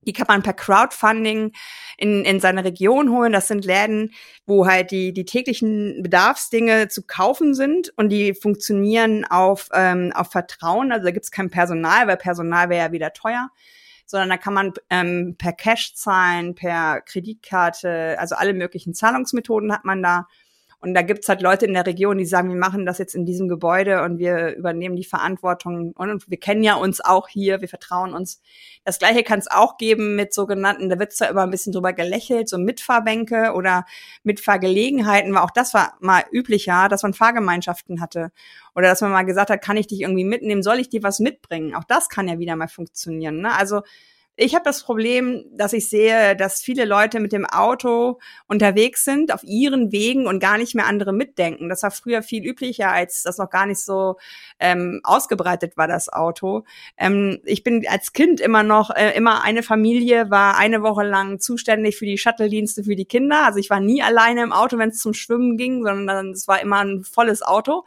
Die kann man per Crowdfunding in, in seine Region holen. Das sind Läden, wo halt die, die täglichen Bedarfsdinge zu kaufen sind und die funktionieren auf, ähm, auf Vertrauen. Also da gibt's kein Personal, weil Personal wäre ja wieder teuer sondern da kann man ähm, per Cash zahlen, per Kreditkarte, also alle möglichen Zahlungsmethoden hat man da. Und da gibt's halt Leute in der Region, die sagen, wir machen das jetzt in diesem Gebäude und wir übernehmen die Verantwortung und wir kennen ja uns auch hier, wir vertrauen uns. Das gleiche kann es auch geben mit sogenannten, da wird zwar immer ein bisschen drüber gelächelt, so Mitfahrbänke oder Mitfahrgelegenheiten, weil auch das war mal üblicher, dass man Fahrgemeinschaften hatte. Oder dass man mal gesagt hat, kann ich dich irgendwie mitnehmen, soll ich dir was mitbringen? Auch das kann ja wieder mal funktionieren. Ne? Also ich habe das Problem, dass ich sehe, dass viele Leute mit dem Auto unterwegs sind, auf ihren Wegen und gar nicht mehr andere mitdenken. Das war früher viel üblicher, als das noch gar nicht so ähm, ausgebreitet war, das Auto. Ähm, ich bin als Kind immer noch, äh, immer eine Familie war eine Woche lang zuständig für die Shuttle-Dienste für die Kinder. Also ich war nie alleine im Auto, wenn es zum Schwimmen ging, sondern es war immer ein volles Auto.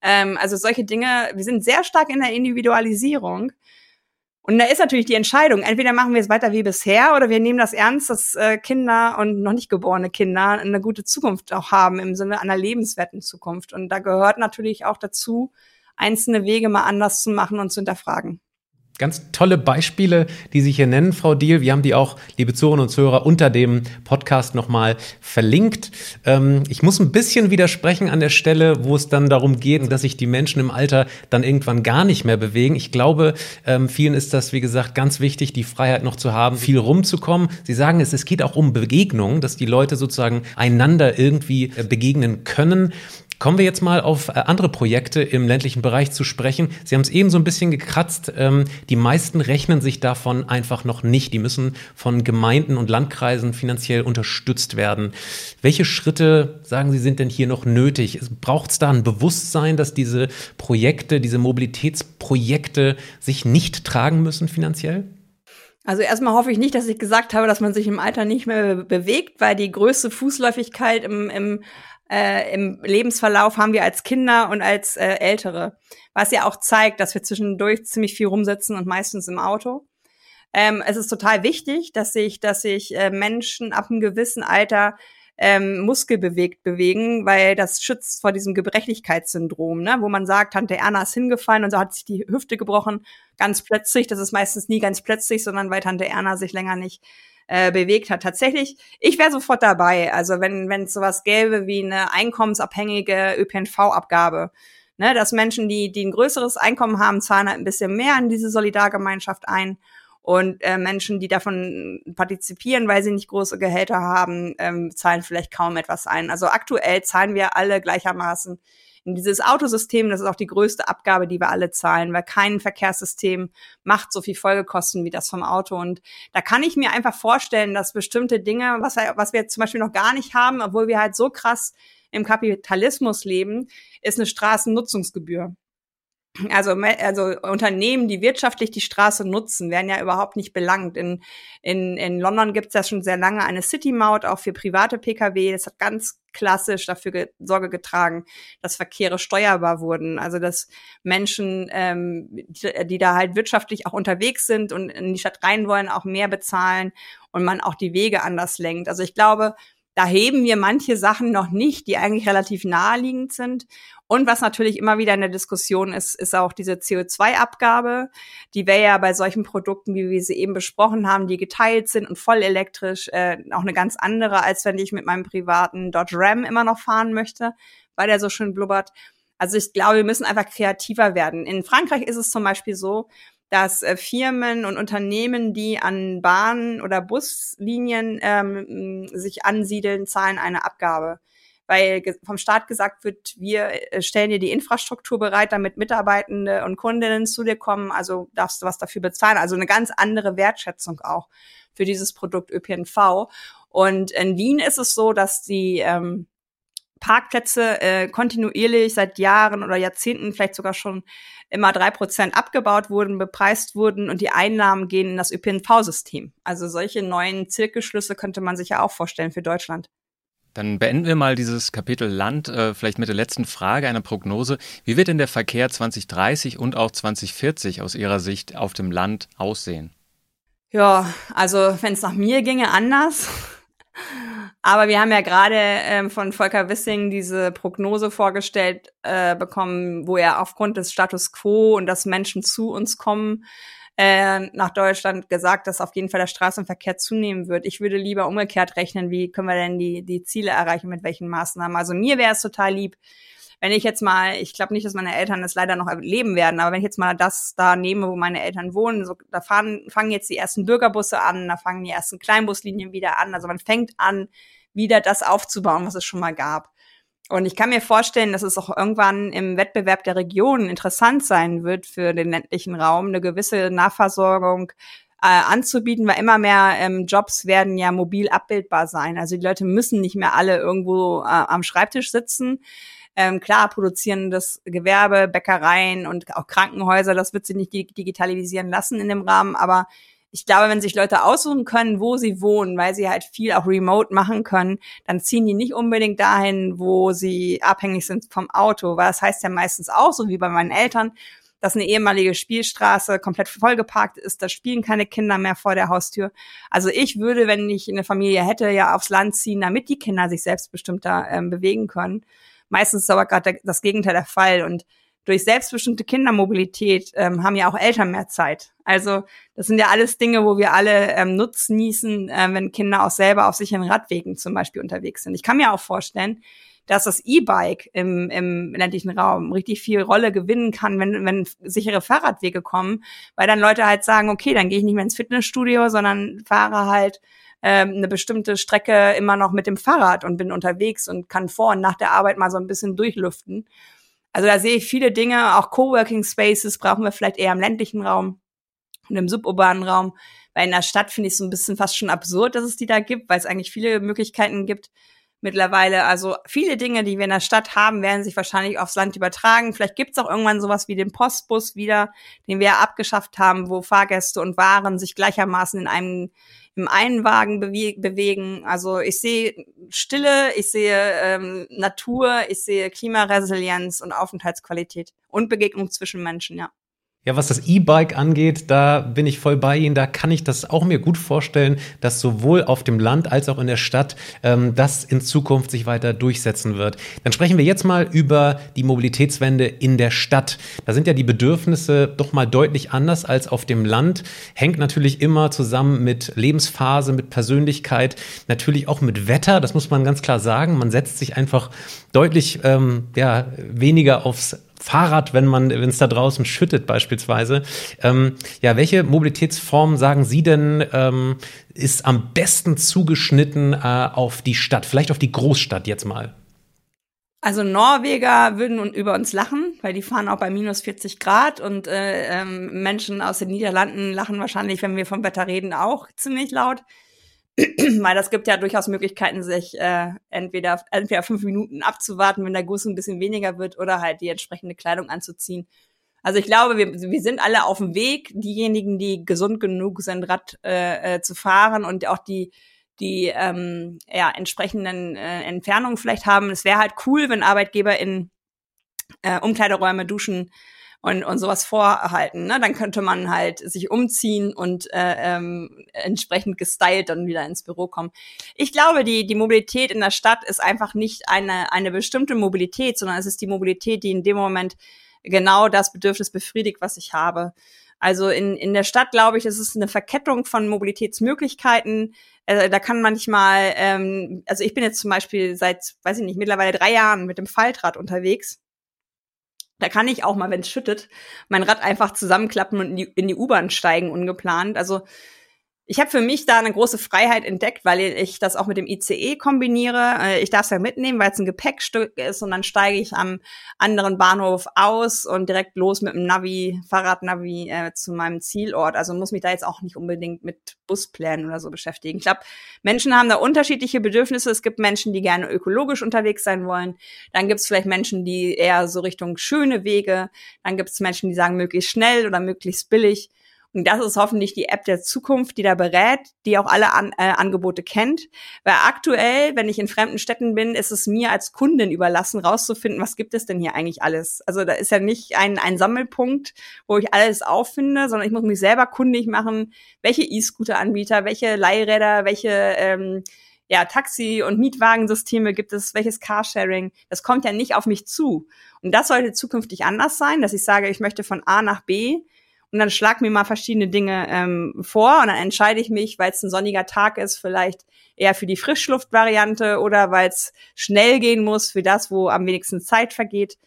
Ähm, also solche Dinge, wir sind sehr stark in der Individualisierung. Und da ist natürlich die Entscheidung, entweder machen wir es weiter wie bisher oder wir nehmen das ernst, dass äh, Kinder und noch nicht geborene Kinder eine gute Zukunft auch haben im Sinne einer lebenswerten Zukunft. Und da gehört natürlich auch dazu, einzelne Wege mal anders zu machen und zu hinterfragen. Ganz tolle Beispiele, die sich hier nennen, Frau Diel. Wir haben die auch, liebe Zuhörerinnen und Zuhörer, unter dem Podcast nochmal verlinkt. Ähm, ich muss ein bisschen widersprechen an der Stelle, wo es dann darum geht, dass sich die Menschen im Alter dann irgendwann gar nicht mehr bewegen. Ich glaube, ähm, vielen ist das, wie gesagt, ganz wichtig, die Freiheit noch zu haben, viel rumzukommen. Sie sagen es, es geht auch um Begegnungen, dass die Leute sozusagen einander irgendwie äh, begegnen können. Kommen wir jetzt mal auf äh, andere Projekte im ländlichen Bereich zu sprechen. Sie haben es eben so ein bisschen gekratzt. Ähm, die meisten rechnen sich davon einfach noch nicht. Die müssen von Gemeinden und Landkreisen finanziell unterstützt werden. Welche Schritte, sagen Sie, sind denn hier noch nötig? Braucht es da ein Bewusstsein, dass diese Projekte, diese Mobilitätsprojekte sich nicht tragen müssen finanziell? Also erstmal hoffe ich nicht, dass ich gesagt habe, dass man sich im Alter nicht mehr bewegt, weil die größte Fußläufigkeit im, im äh, im Lebensverlauf haben wir als Kinder und als äh, Ältere. Was ja auch zeigt, dass wir zwischendurch ziemlich viel rumsitzen und meistens im Auto. Ähm, es ist total wichtig, dass sich, dass sich äh, Menschen ab einem gewissen Alter ähm, muskelbewegt bewegen, weil das schützt vor diesem Gebrechlichkeitssyndrom, ne? wo man sagt, Tante Erna ist hingefallen und so hat sich die Hüfte gebrochen, ganz plötzlich. Das ist meistens nie ganz plötzlich, sondern weil Tante Erna sich länger nicht äh, bewegt hat. Tatsächlich, ich wäre sofort dabei. Also wenn wenn es sowas gäbe wie eine einkommensabhängige ÖPNV-Abgabe, ne, dass Menschen, die die ein größeres Einkommen haben, zahlen halt ein bisschen mehr in diese Solidargemeinschaft ein und äh, Menschen, die davon partizipieren, weil sie nicht große Gehälter haben, ähm, zahlen vielleicht kaum etwas ein. Also aktuell zahlen wir alle gleichermaßen in dieses Autosystem, das ist auch die größte Abgabe, die wir alle zahlen, weil kein Verkehrssystem macht so viel Folgekosten wie das vom Auto. Und da kann ich mir einfach vorstellen, dass bestimmte Dinge, was, was wir zum Beispiel noch gar nicht haben, obwohl wir halt so krass im Kapitalismus leben, ist eine Straßennutzungsgebühr. Also, also Unternehmen, die wirtschaftlich die Straße nutzen, werden ja überhaupt nicht belangt. In, in, in London gibt es ja schon sehr lange eine City-Maut, auch für private Pkw. Das hat ganz klassisch dafür ge Sorge getragen, dass Verkehre steuerbar wurden. Also dass Menschen, ähm, die, die da halt wirtschaftlich auch unterwegs sind und in die Stadt rein wollen, auch mehr bezahlen und man auch die Wege anders lenkt. Also ich glaube, da heben wir manche Sachen noch nicht, die eigentlich relativ naheliegend sind. Und was natürlich immer wieder in der Diskussion ist, ist auch diese CO2-Abgabe. Die wäre ja bei solchen Produkten, wie wir sie eben besprochen haben, die geteilt sind und voll elektrisch, äh, auch eine ganz andere, als wenn ich mit meinem privaten Dodge Ram immer noch fahren möchte, weil der so schön blubbert. Also ich glaube, wir müssen einfach kreativer werden. In Frankreich ist es zum Beispiel so, dass äh, Firmen und Unternehmen, die an Bahnen oder Buslinien ähm, sich ansiedeln, zahlen eine Abgabe. weil vom Staat gesagt wird, wir äh, stellen dir die Infrastruktur bereit, damit Mitarbeitende und Kundinnen zu dir kommen, also darfst du was dafür bezahlen. Also eine ganz andere Wertschätzung auch für dieses Produkt ÖPNV. Und in Wien ist es so, dass die ähm, Parkplätze äh, kontinuierlich seit Jahren oder Jahrzehnten, vielleicht sogar schon immer drei Prozent abgebaut wurden, bepreist wurden und die Einnahmen gehen in das ÖPNV-System. Also solche neuen Zirkelschlüsse könnte man sich ja auch vorstellen für Deutschland. Dann beenden wir mal dieses Kapitel Land, äh, vielleicht mit der letzten Frage, einer Prognose. Wie wird denn der Verkehr 2030 und auch 2040 aus Ihrer Sicht auf dem Land aussehen? Ja, also wenn es nach mir ginge, anders. Aber wir haben ja gerade ähm, von Volker Wissing diese Prognose vorgestellt äh, bekommen, wo er aufgrund des Status quo und dass Menschen zu uns kommen, äh, nach Deutschland gesagt, dass auf jeden Fall der Straßenverkehr zunehmen wird. Ich würde lieber umgekehrt rechnen, wie können wir denn die, die Ziele erreichen, mit welchen Maßnahmen. Also mir wäre es total lieb, wenn ich jetzt mal, ich glaube nicht, dass meine Eltern das leider noch erleben werden, aber wenn ich jetzt mal das da nehme, wo meine Eltern wohnen, so, da fahren, fangen jetzt die ersten Bürgerbusse an, da fangen die ersten Kleinbuslinien wieder an. Also man fängt an, wieder das aufzubauen, was es schon mal gab. Und ich kann mir vorstellen, dass es auch irgendwann im Wettbewerb der Regionen interessant sein wird für den ländlichen Raum, eine gewisse Nahversorgung äh, anzubieten, weil immer mehr ähm, Jobs werden ja mobil abbildbar sein. Also die Leute müssen nicht mehr alle irgendwo äh, am Schreibtisch sitzen. Ähm, klar, produzierendes Gewerbe, Bäckereien und auch Krankenhäuser, das wird sie nicht digitalisieren lassen in dem Rahmen, aber ich glaube, wenn sich Leute aussuchen können, wo sie wohnen, weil sie halt viel auch remote machen können, dann ziehen die nicht unbedingt dahin, wo sie abhängig sind vom Auto, weil das heißt ja meistens auch, so wie bei meinen Eltern, dass eine ehemalige Spielstraße komplett vollgeparkt ist, da spielen keine Kinder mehr vor der Haustür. Also ich würde, wenn ich eine Familie hätte, ja aufs Land ziehen, damit die Kinder sich selbstbestimmter ähm, bewegen können. Meistens ist aber gerade das Gegenteil der Fall. Und durch selbstbestimmte Kindermobilität ähm, haben ja auch Eltern mehr Zeit. Also das sind ja alles Dinge, wo wir alle ähm, nutznießen, äh, wenn Kinder auch selber auf sicheren Radwegen zum Beispiel unterwegs sind. Ich kann mir auch vorstellen, dass das E-Bike im, im ländlichen Raum richtig viel Rolle gewinnen kann, wenn, wenn sichere Fahrradwege kommen, weil dann Leute halt sagen, okay, dann gehe ich nicht mehr ins Fitnessstudio, sondern fahre halt ähm, eine bestimmte Strecke immer noch mit dem Fahrrad und bin unterwegs und kann vor und nach der Arbeit mal so ein bisschen durchlüften. Also da sehe ich viele Dinge, auch Coworking Spaces brauchen wir vielleicht eher im ländlichen Raum und im suburbanen Raum, weil in der Stadt finde ich es so ein bisschen fast schon absurd, dass es die da gibt, weil es eigentlich viele Möglichkeiten gibt mittlerweile. Also viele Dinge, die wir in der Stadt haben, werden sich wahrscheinlich aufs Land übertragen. Vielleicht gibt es auch irgendwann sowas wie den Postbus wieder, den wir ja abgeschafft haben, wo Fahrgäste und Waren sich gleichermaßen in einem im einen Wagen bewe bewegen. Also ich sehe Stille, ich sehe ähm, Natur, ich sehe Klimaresilienz und Aufenthaltsqualität und Begegnung zwischen Menschen, ja. Ja, was das E-Bike angeht, da bin ich voll bei Ihnen. Da kann ich das auch mir gut vorstellen, dass sowohl auf dem Land als auch in der Stadt ähm, das in Zukunft sich weiter durchsetzen wird. Dann sprechen wir jetzt mal über die Mobilitätswende in der Stadt. Da sind ja die Bedürfnisse doch mal deutlich anders als auf dem Land. Hängt natürlich immer zusammen mit Lebensphase, mit Persönlichkeit, natürlich auch mit Wetter. Das muss man ganz klar sagen. Man setzt sich einfach deutlich ähm, ja, weniger aufs Fahrrad, wenn man, wenn es da draußen schüttet beispielsweise. Ähm, ja, welche Mobilitätsform sagen Sie denn ähm, ist am besten zugeschnitten äh, auf die Stadt, vielleicht auf die Großstadt jetzt mal? Also Norweger würden über uns lachen, weil die fahren auch bei minus 40 Grad und äh, ähm, Menschen aus den Niederlanden lachen wahrscheinlich, wenn wir vom Wetter reden, auch ziemlich laut. weil das gibt ja durchaus Möglichkeiten, sich äh, entweder, entweder fünf Minuten abzuwarten, wenn der Guss ein bisschen weniger wird, oder halt die entsprechende Kleidung anzuziehen. Also ich glaube, wir, wir sind alle auf dem Weg, diejenigen, die gesund genug sind, Rad äh, äh, zu fahren und auch die die ähm, ja, entsprechenden äh, Entfernungen vielleicht haben. Es wäre halt cool, wenn Arbeitgeber in äh, Umkleideräume, Duschen und, und sowas vorhalten. Ne? Dann könnte man halt sich umziehen und äh, ähm, entsprechend gestylt dann wieder ins Büro kommen. Ich glaube, die, die Mobilität in der Stadt ist einfach nicht eine, eine bestimmte Mobilität, sondern es ist die Mobilität, die in dem Moment genau das Bedürfnis befriedigt, was ich habe. Also in, in der Stadt, glaube ich, ist es eine Verkettung von Mobilitätsmöglichkeiten. Also da kann manchmal, ähm, also ich bin jetzt zum Beispiel seit, weiß ich nicht, mittlerweile drei Jahren mit dem Faltrad unterwegs. Da kann ich auch mal, wenn es schüttet, mein Rad einfach zusammenklappen und in die, die U-Bahn steigen, ungeplant. Also ich habe für mich da eine große Freiheit entdeckt, weil ich das auch mit dem ICE kombiniere. Äh, ich darf es ja mitnehmen, weil es ein Gepäckstück ist und dann steige ich am anderen Bahnhof aus und direkt los mit dem Navi, Fahrradnavi äh, zu meinem Zielort. Also muss mich da jetzt auch nicht unbedingt mit Busplänen oder so beschäftigen. Ich glaube, Menschen haben da unterschiedliche Bedürfnisse. Es gibt Menschen, die gerne ökologisch unterwegs sein wollen. Dann gibt es vielleicht Menschen, die eher so Richtung schöne Wege. Dann gibt es Menschen, die sagen möglichst schnell oder möglichst billig. Und das ist hoffentlich die App der Zukunft, die da berät, die auch alle An äh, Angebote kennt. Weil aktuell, wenn ich in fremden Städten bin, ist es mir als Kundin überlassen, rauszufinden, was gibt es denn hier eigentlich alles. Also da ist ja nicht ein, ein Sammelpunkt, wo ich alles auffinde, sondern ich muss mich selber kundig machen, welche E-Scooter-Anbieter, welche Leihräder, welche ähm, ja, Taxi- und Mietwagensysteme gibt es, welches Carsharing. Das kommt ja nicht auf mich zu. Und das sollte zukünftig anders sein, dass ich sage, ich möchte von A nach B und dann schlag mir mal verschiedene Dinge ähm, vor und dann entscheide ich mich, weil es ein sonniger Tag ist, vielleicht eher für die Frischluftvariante oder weil es schnell gehen muss für das, wo am wenigsten Zeit vergeht.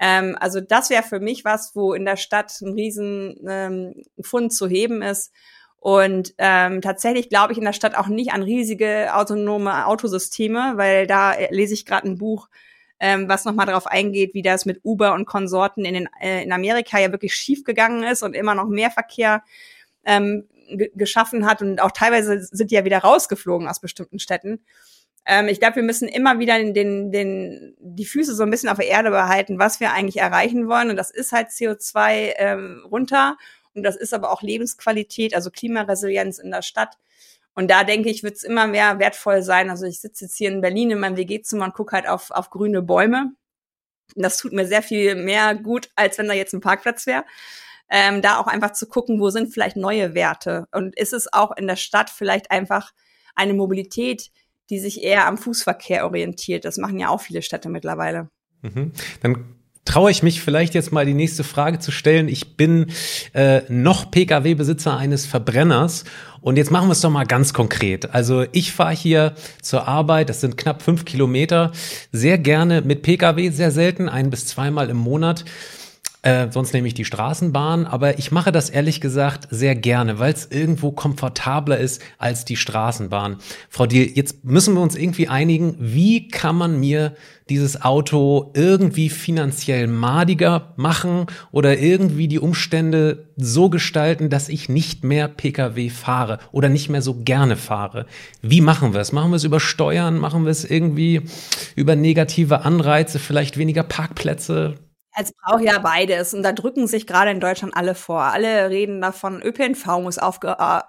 Ähm, also das wäre für mich was, wo in der Stadt ein riesen ähm, Fund zu heben ist. Und ähm, tatsächlich glaube ich in der Stadt auch nicht an riesige autonome Autosysteme, weil da lese ich gerade ein Buch, ähm, was nochmal darauf eingeht, wie das mit Uber und Konsorten in, den, äh, in Amerika ja wirklich schief gegangen ist und immer noch mehr Verkehr ähm, geschaffen hat und auch teilweise sind die ja wieder rausgeflogen aus bestimmten Städten. Ähm, ich glaube, wir müssen immer wieder den, den, den, die Füße so ein bisschen auf der Erde behalten, was wir eigentlich erreichen wollen. Und das ist halt CO2 ähm, runter und das ist aber auch Lebensqualität, also Klimaresilienz in der Stadt. Und da denke ich, wird es immer mehr wertvoll sein. Also ich sitze jetzt hier in Berlin in meinem WG-Zimmer und gucke halt auf, auf grüne Bäume. Das tut mir sehr viel mehr gut, als wenn da jetzt ein Parkplatz wäre. Ähm, da auch einfach zu gucken, wo sind vielleicht neue Werte. Und ist es auch in der Stadt vielleicht einfach eine Mobilität, die sich eher am Fußverkehr orientiert? Das machen ja auch viele Städte mittlerweile. Mhm. Dann traue ich mich vielleicht jetzt mal die nächste Frage zu stellen. Ich bin äh, noch Pkw-Besitzer eines Verbrenners und jetzt machen wir es doch mal ganz konkret. Also ich fahre hier zur Arbeit, das sind knapp fünf Kilometer, sehr gerne mit Pkw, sehr selten, ein bis zweimal im Monat. Äh, sonst nehme ich die Straßenbahn, aber ich mache das ehrlich gesagt sehr gerne, weil es irgendwo komfortabler ist als die Straßenbahn. Frau Diel, jetzt müssen wir uns irgendwie einigen, wie kann man mir dieses Auto irgendwie finanziell madiger machen oder irgendwie die Umstände so gestalten, dass ich nicht mehr Pkw fahre oder nicht mehr so gerne fahre. Wie machen wir es? Machen wir es über Steuern? Machen wir es irgendwie über negative Anreize, vielleicht weniger Parkplätze? Es braucht ja beides und da drücken sich gerade in Deutschland alle vor. Alle reden davon, ÖPNV muss äh,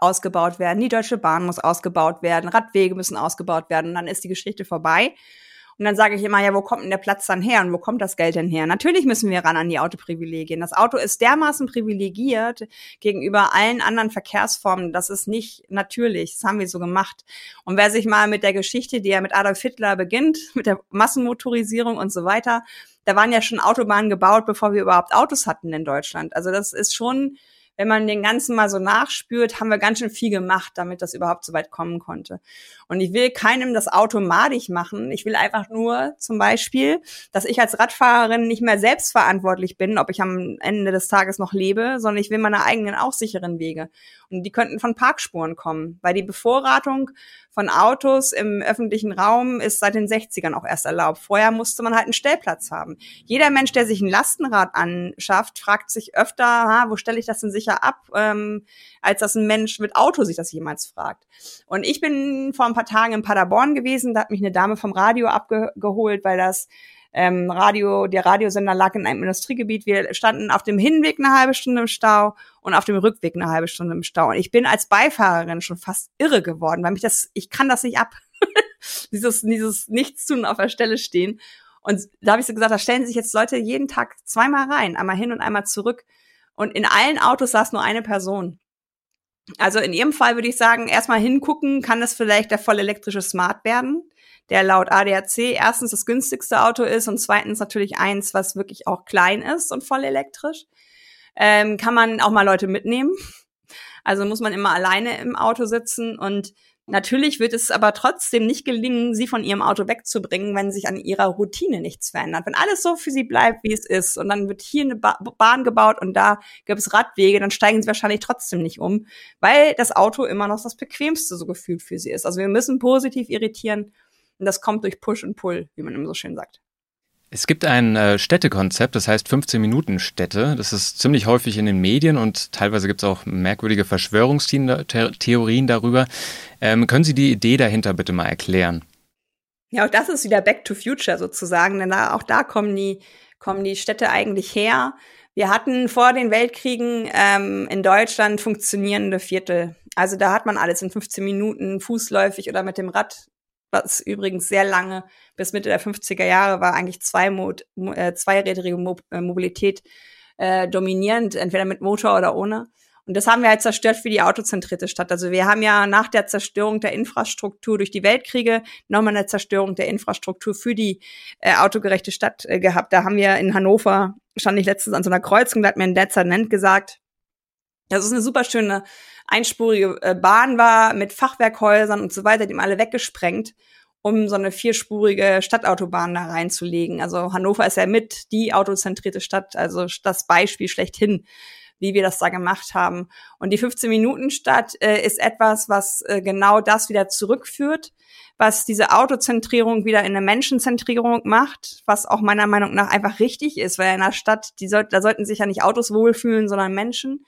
ausgebaut werden, die Deutsche Bahn muss ausgebaut werden, Radwege müssen ausgebaut werden und dann ist die Geschichte vorbei. Und dann sage ich immer, ja, wo kommt denn der Platz dann her und wo kommt das Geld denn her? Natürlich müssen wir ran an die Autoprivilegien. Das Auto ist dermaßen privilegiert gegenüber allen anderen Verkehrsformen. Das ist nicht natürlich. Das haben wir so gemacht. Und wer sich mal mit der Geschichte, die ja mit Adolf Hitler beginnt, mit der Massenmotorisierung und so weiter, da waren ja schon Autobahnen gebaut, bevor wir überhaupt Autos hatten in Deutschland. Also das ist schon wenn man den Ganzen mal so nachspürt, haben wir ganz schön viel gemacht, damit das überhaupt so weit kommen konnte. Und ich will keinem das Auto madig machen. Ich will einfach nur zum Beispiel, dass ich als Radfahrerin nicht mehr selbstverantwortlich bin, ob ich am Ende des Tages noch lebe, sondern ich will meine eigenen auch sicheren Wege. Und die könnten von Parkspuren kommen, weil die Bevorratung von Autos im öffentlichen Raum ist seit den 60ern auch erst erlaubt. Vorher musste man halt einen Stellplatz haben. Jeder Mensch, der sich ein Lastenrad anschafft, fragt sich öfter, ha, wo stelle ich das denn sicher ab, ähm, als dass ein Mensch mit Auto sich das jemals fragt. Und ich bin vor ein paar Tagen in Paderborn gewesen, da hat mich eine Dame vom Radio abgeholt, weil das ähm, Radio, der Radiosender lag in einem Industriegebiet. Wir standen auf dem Hinweg eine halbe Stunde im Stau und auf dem Rückweg eine halbe Stunde im Stau. Und ich bin als Beifahrerin schon fast irre geworden, weil mich das, ich kann das nicht ab. dieses, dieses Nichtstun auf der Stelle stehen. Und da habe ich so gesagt, da stellen sich jetzt Leute jeden Tag zweimal rein, einmal hin und einmal zurück. Und in allen Autos saß nur eine Person. Also in ihrem Fall würde ich sagen, erstmal hingucken, kann das vielleicht der voll elektrische Smart werden? der laut ADAC erstens das günstigste Auto ist und zweitens natürlich eins, was wirklich auch klein ist und voll elektrisch. Ähm, kann man auch mal Leute mitnehmen. Also muss man immer alleine im Auto sitzen und Natürlich wird es aber trotzdem nicht gelingen, sie von ihrem Auto wegzubringen, wenn sich an ihrer Routine nichts verändert. Wenn alles so für sie bleibt, wie es ist, und dann wird hier eine ba Bahn gebaut und da gibt es Radwege, dann steigen sie wahrscheinlich trotzdem nicht um, weil das Auto immer noch das bequemste so gefühlt für sie ist. Also wir müssen positiv irritieren und das kommt durch Push und Pull, wie man immer so schön sagt. Es gibt ein äh, Städtekonzept, das heißt 15 Minuten Städte. Das ist ziemlich häufig in den Medien und teilweise gibt es auch merkwürdige Verschwörungstheorien darüber. Ähm, können Sie die Idee dahinter bitte mal erklären? Ja, auch das ist wieder Back to Future sozusagen, denn da, auch da kommen die, kommen die Städte eigentlich her. Wir hatten vor den Weltkriegen ähm, in Deutschland funktionierende Viertel. Also da hat man alles in 15 Minuten fußläufig oder mit dem Rad was übrigens sehr lange bis Mitte der 50er Jahre war, eigentlich zwei Mod, äh, zweirädrige Mo äh, Mobilität äh, dominierend, entweder mit Motor oder ohne. Und das haben wir halt zerstört für die autozentrierte Stadt. Also wir haben ja nach der Zerstörung der Infrastruktur durch die Weltkriege nochmal eine Zerstörung der Infrastruktur für die äh, autogerechte Stadt äh, gehabt. Da haben wir in Hannover, stand ich letztens an so einer Kreuzung, da hat mir ein Dezernent gesagt, das ist eine super schöne einspurige äh, Bahn war mit Fachwerkhäusern und so weiter, die haben alle weggesprengt, um so eine vierspurige Stadtautobahn da reinzulegen. Also Hannover ist ja mit die autozentrierte Stadt, also das Beispiel schlechthin wie wir das da gemacht haben. Und die 15-Minuten-Stadt äh, ist etwas, was äh, genau das wieder zurückführt, was diese Autozentrierung wieder in eine Menschenzentrierung macht, was auch meiner Meinung nach einfach richtig ist, weil in einer Stadt, die soll, da sollten sich ja nicht Autos wohlfühlen, sondern Menschen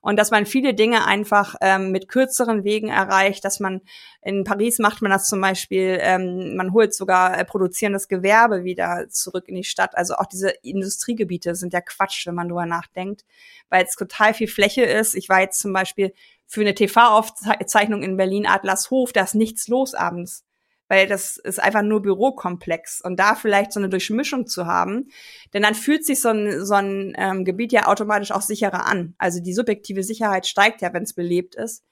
und dass man viele Dinge einfach ähm, mit kürzeren Wegen erreicht, dass man in Paris macht man das zum Beispiel, ähm, man holt sogar äh, produzierendes Gewerbe wieder zurück in die Stadt. Also auch diese Industriegebiete sind ja Quatsch, wenn man drüber nachdenkt, weil es total viel Fläche ist. Ich war jetzt zum Beispiel für eine TV-Aufzeichnung in Berlin Adlershof, da ist nichts los abends weil das ist einfach nur Bürokomplex und da vielleicht so eine Durchmischung zu haben, denn dann fühlt sich so ein, so ein ähm, Gebiet ja automatisch auch sicherer an. Also die subjektive Sicherheit steigt ja, wenn es belebt ist.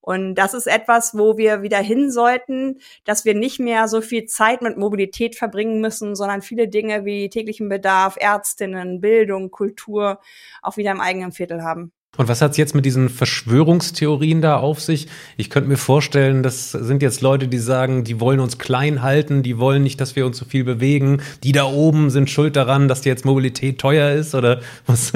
Und das ist etwas, wo wir wieder hin sollten, dass wir nicht mehr so viel Zeit mit Mobilität verbringen müssen, sondern viele Dinge wie täglichen Bedarf, Ärztinnen, Bildung, Kultur auch wieder im eigenen Viertel haben. Und was hat es jetzt mit diesen Verschwörungstheorien da auf sich? Ich könnte mir vorstellen, das sind jetzt Leute, die sagen, die wollen uns klein halten, die wollen nicht, dass wir uns so viel bewegen. Die da oben sind schuld daran, dass jetzt Mobilität teuer ist oder was,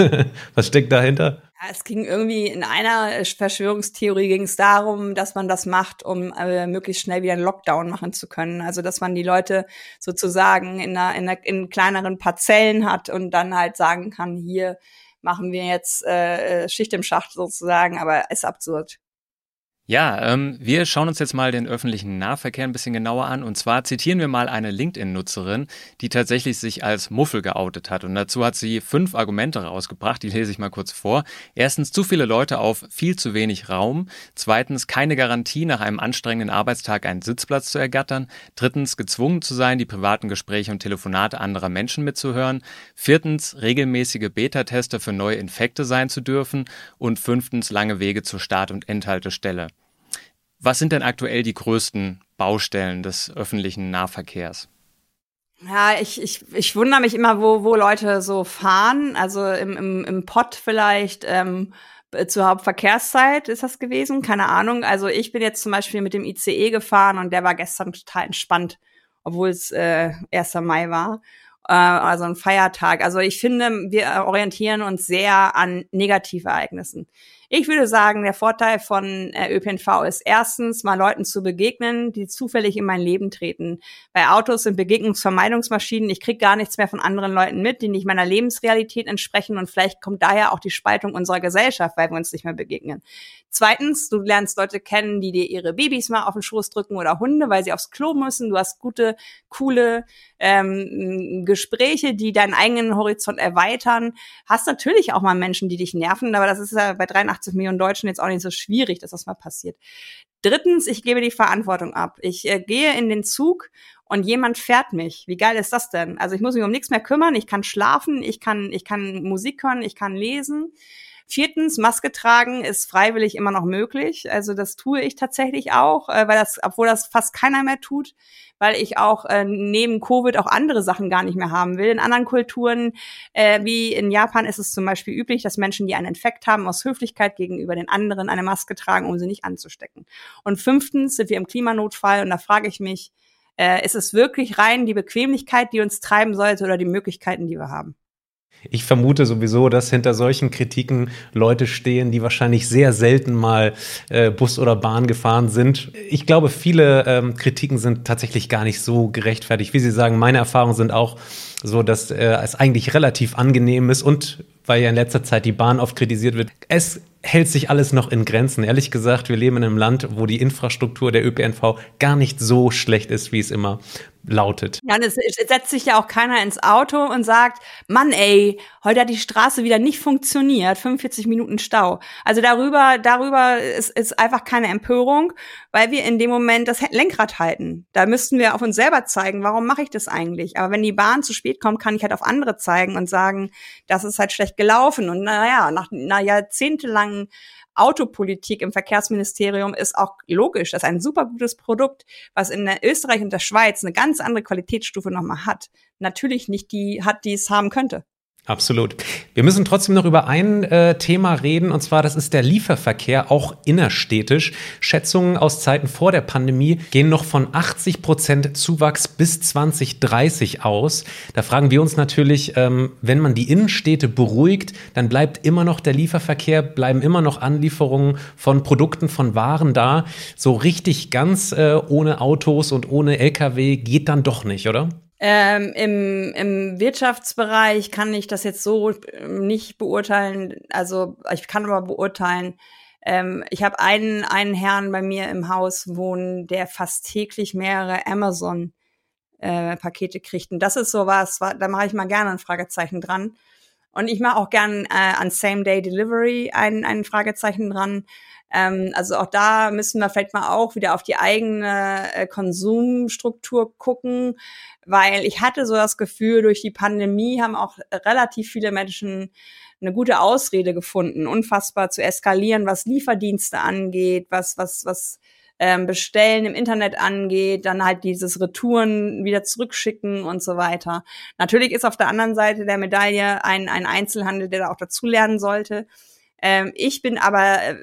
was steckt dahinter? Es ging irgendwie in einer Verschwörungstheorie ging es darum, dass man das macht, um äh, möglichst schnell wieder einen Lockdown machen zu können. Also dass man die Leute sozusagen in, einer, in, einer, in kleineren Parzellen hat und dann halt sagen kann, hier machen wir jetzt äh, Schicht im Schacht sozusagen, aber ist absurd. Ja, ähm, wir schauen uns jetzt mal den öffentlichen Nahverkehr ein bisschen genauer an. Und zwar zitieren wir mal eine LinkedIn-Nutzerin, die tatsächlich sich als Muffel geoutet hat. Und dazu hat sie fünf Argumente rausgebracht, die lese ich mal kurz vor. Erstens, zu viele Leute auf viel zu wenig Raum. Zweitens, keine Garantie, nach einem anstrengenden Arbeitstag einen Sitzplatz zu ergattern. Drittens, gezwungen zu sein, die privaten Gespräche und Telefonate anderer Menschen mitzuhören. Viertens, regelmäßige Beta-Tester für neue Infekte sein zu dürfen. Und fünftens, lange Wege zur Start- und Endhaltestelle. Was sind denn aktuell die größten Baustellen des öffentlichen Nahverkehrs? Ja, ich, ich, ich wundere mich immer, wo, wo Leute so fahren. Also im, im, im Pott vielleicht ähm, zur Hauptverkehrszeit ist das gewesen, keine Ahnung. Also ich bin jetzt zum Beispiel mit dem ICE gefahren und der war gestern total entspannt, obwohl es äh, 1. Mai war äh, also ein Feiertag. Also ich finde, wir orientieren uns sehr an Negativereignissen. Ich würde sagen, der Vorteil von äh, ÖPNV ist erstens, mal Leuten zu begegnen, die zufällig in mein Leben treten. Bei Autos sind Begegnungsvermeidungsmaschinen. Ich kriege gar nichts mehr von anderen Leuten mit, die nicht meiner Lebensrealität entsprechen. Und vielleicht kommt daher auch die Spaltung unserer Gesellschaft, weil wir uns nicht mehr begegnen. Zweitens, du lernst Leute kennen, die dir ihre Babys mal auf den Schoß drücken oder Hunde, weil sie aufs Klo müssen. Du hast gute, coole ähm, Gespräche, die deinen eigenen Horizont erweitern. Hast natürlich auch mal Menschen, die dich nerven, aber das ist ja bei 83 Millionen Deutschen jetzt auch nicht so schwierig, dass das mal passiert. Drittens, ich gebe die Verantwortung ab. Ich äh, gehe in den Zug und jemand fährt mich. Wie geil ist das denn? Also ich muss mich um nichts mehr kümmern, ich kann schlafen, ich kann, ich kann Musik hören, ich kann lesen. Viertens, Maske tragen ist freiwillig immer noch möglich. Also das tue ich tatsächlich auch, äh, weil das, obwohl das fast keiner mehr tut, weil ich auch äh, neben Covid auch andere Sachen gar nicht mehr haben will. In anderen Kulturen, äh, wie in Japan, ist es zum Beispiel üblich, dass Menschen, die einen Infekt haben, aus Höflichkeit gegenüber den anderen eine Maske tragen, um sie nicht anzustecken. Und fünftens sind wir im Klimanotfall und da frage ich mich, äh, ist es wirklich rein die Bequemlichkeit, die uns treiben sollte oder die Möglichkeiten, die wir haben? Ich vermute sowieso, dass hinter solchen Kritiken Leute stehen, die wahrscheinlich sehr selten mal äh, Bus oder Bahn gefahren sind. Ich glaube, viele ähm, Kritiken sind tatsächlich gar nicht so gerechtfertigt. Wie Sie sagen, meine Erfahrungen sind auch so, dass äh, es eigentlich relativ angenehm ist und weil ja in letzter Zeit die Bahn oft kritisiert wird, es hält sich alles noch in Grenzen. Ehrlich gesagt, wir leben in einem Land, wo die Infrastruktur der ÖPNV gar nicht so schlecht ist, wie es immer lautet. Ja, und es, es setzt sich ja auch keiner ins Auto und sagt, Mann, ey, heute hat die Straße wieder nicht funktioniert, 45 Minuten Stau. Also darüber, darüber ist, ist einfach keine Empörung, weil wir in dem Moment das Lenkrad halten. Da müssten wir auf uns selber zeigen, warum mache ich das eigentlich? Aber wenn die Bahn zu spät kommt, kann ich halt auf andere zeigen und sagen, das ist halt schlecht gelaufen. Und naja, nach einer jahrzehntelangen Autopolitik im Verkehrsministerium ist auch logisch. Das ist ein super gutes Produkt, was in Österreich und der Schweiz eine ganz andere Qualitätsstufe nochmal hat. Natürlich nicht die hat, die es haben könnte. Absolut. Wir müssen trotzdem noch über ein äh, Thema reden, und zwar das ist der Lieferverkehr, auch innerstädtisch. Schätzungen aus Zeiten vor der Pandemie gehen noch von 80 Prozent Zuwachs bis 2030 aus. Da fragen wir uns natürlich, ähm, wenn man die Innenstädte beruhigt, dann bleibt immer noch der Lieferverkehr, bleiben immer noch Anlieferungen von Produkten, von Waren da. So richtig ganz äh, ohne Autos und ohne Lkw geht dann doch nicht, oder? Ähm, im, Im Wirtschaftsbereich kann ich das jetzt so ähm, nicht beurteilen. Also ich kann aber beurteilen, ähm, ich habe einen, einen Herrn bei mir im Haus wohnen, der fast täglich mehrere Amazon äh, Pakete kriegt. Und das ist sowas, da mache ich mal gerne ein Fragezeichen dran. Und ich mache auch gern äh, an Same-Day-Delivery ein, ein Fragezeichen dran. Ähm, also auch da müssen wir vielleicht mal auch wieder auf die eigene äh, Konsumstruktur gucken, weil ich hatte so das Gefühl, durch die Pandemie haben auch relativ viele Menschen eine gute Ausrede gefunden, unfassbar zu eskalieren, was Lieferdienste angeht, was, was, was ähm, Bestellen im Internet angeht, dann halt dieses Retouren wieder zurückschicken und so weiter. Natürlich ist auf der anderen Seite der Medaille ein, ein Einzelhandel, der da auch dazulernen sollte. Ähm, ich bin aber äh,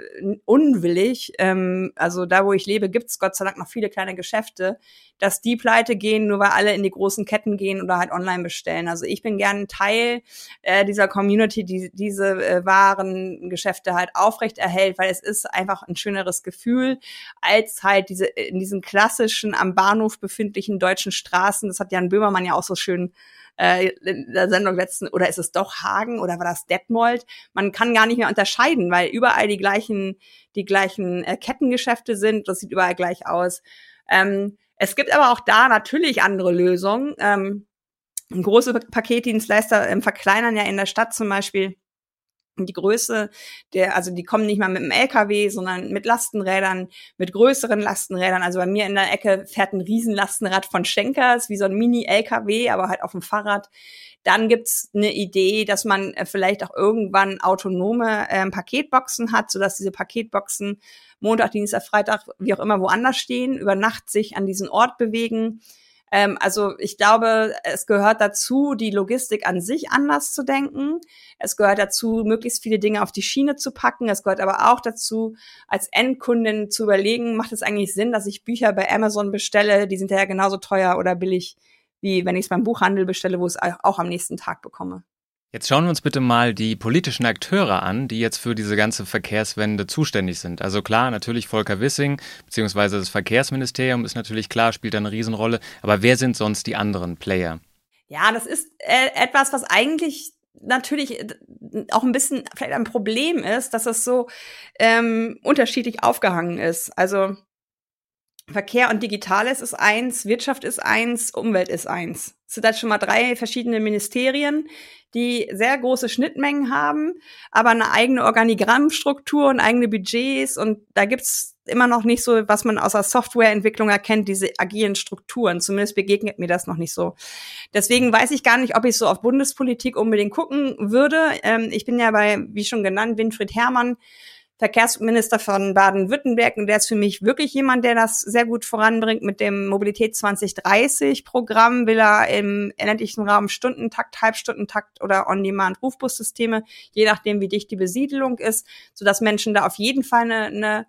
unwillig, ähm, also da, wo ich lebe, gibt's Gott sei Dank noch viele kleine Geschäfte, dass die pleite gehen, nur weil alle in die großen Ketten gehen oder halt online bestellen. Also ich bin gern Teil äh, dieser Community, die diese äh, Warengeschäfte halt aufrecht erhält, weil es ist einfach ein schöneres Gefühl, als halt diese in diesen klassischen am Bahnhof befindlichen deutschen Straßen. Das hat Jan Böhmermann ja auch so schön äh, in der Sendung letzten, oder ist es doch Hagen oder war das Detmold? Man kann gar nicht mehr unterscheiden, weil überall die gleichen, die gleichen äh, Kettengeschäfte sind. Das sieht überall gleich aus. Ähm, es gibt aber auch da natürlich andere Lösungen. Ähm, große Paketdienstleister ähm, verkleinern ja in der Stadt zum Beispiel die Größe der, also die kommen nicht mal mit dem LKW, sondern mit Lastenrädern, mit größeren Lastenrädern. Also bei mir in der Ecke fährt ein Riesenlastenrad von Schenkers, wie so ein Mini-LKW, aber halt auf dem Fahrrad. Dann gibt's eine Idee, dass man äh, vielleicht auch irgendwann autonome ähm, Paketboxen hat, sodass diese Paketboxen Montag, Dienstag, Freitag, wie auch immer woanders stehen, über Nacht sich an diesen Ort bewegen ähm, also ich glaube, es gehört dazu, die Logistik an sich anders zu denken. Es gehört dazu, möglichst viele Dinge auf die Schiene zu packen. Es gehört aber auch dazu, als Endkundin zu überlegen, macht es eigentlich Sinn, dass ich Bücher bei Amazon bestelle? Die sind ja genauso teuer oder billig, wie wenn ich es beim Buchhandel bestelle, wo ich es auch am nächsten Tag bekomme. Jetzt schauen wir uns bitte mal die politischen Akteure an, die jetzt für diese ganze Verkehrswende zuständig sind. Also klar, natürlich Volker Wissing, beziehungsweise das Verkehrsministerium ist natürlich klar, spielt da eine Riesenrolle. Aber wer sind sonst die anderen Player? Ja, das ist äh, etwas, was eigentlich natürlich äh, auch ein bisschen vielleicht ein Problem ist, dass es so ähm, unterschiedlich aufgehangen ist. Also Verkehr und Digitales ist eins, Wirtschaft ist eins, Umwelt ist eins. Sind halt schon mal drei verschiedene Ministerien, die sehr große Schnittmengen haben, aber eine eigene Organigrammstruktur und eigene Budgets. Und da gibt's immer noch nicht so, was man außer Softwareentwicklung erkennt, diese agilen Strukturen. Zumindest begegnet mir das noch nicht so. Deswegen weiß ich gar nicht, ob ich so auf Bundespolitik unbedingt gucken würde. Ähm, ich bin ja bei, wie schon genannt, Winfried Herrmann Verkehrsminister von Baden-Württemberg. Und der ist für mich wirklich jemand, der das sehr gut voranbringt. Mit dem Mobilität 2030 Programm will er im ländlichen Raum Stundentakt, Halbstundentakt oder On-Demand Rufbussysteme, je nachdem, wie dicht die Besiedelung ist, sodass Menschen da auf jeden Fall eine, eine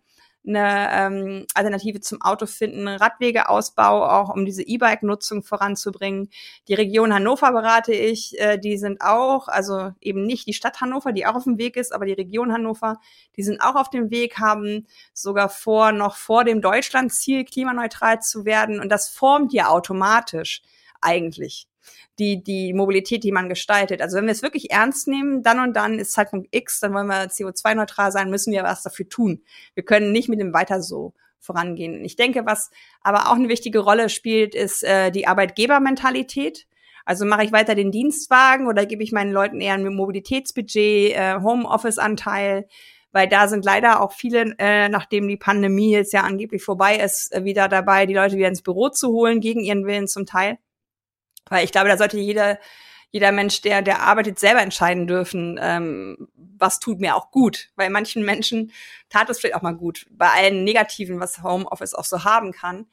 eine ähm, Alternative zum Auto finden, Radwegeausbau auch, um diese E-Bike-Nutzung voranzubringen. Die Region Hannover berate ich, äh, die sind auch, also eben nicht die Stadt Hannover, die auch auf dem Weg ist, aber die Region Hannover, die sind auch auf dem Weg, haben sogar vor, noch vor dem Deutschlandziel klimaneutral zu werden. Und das formt ja automatisch eigentlich die, die Mobilität, die man gestaltet. Also wenn wir es wirklich ernst nehmen, dann und dann ist Zeitpunkt X, dann wollen wir CO2-neutral sein, müssen wir was dafür tun. Wir können nicht mit dem weiter so vorangehen. Ich denke, was aber auch eine wichtige Rolle spielt, ist äh, die Arbeitgebermentalität. Also mache ich weiter den Dienstwagen oder gebe ich meinen Leuten eher ein Mobilitätsbudget, äh, Homeoffice-Anteil, weil da sind leider auch viele, äh, nachdem die Pandemie jetzt ja angeblich vorbei ist, äh, wieder dabei, die Leute wieder ins Büro zu holen, gegen ihren Willen zum Teil. Weil ich glaube, da sollte jeder, jeder Mensch, der, der arbeitet, selber entscheiden dürfen, ähm, was tut mir auch gut. Weil manchen Menschen tat es vielleicht auch mal gut. Bei allen Negativen, was Homeoffice auch so haben kann.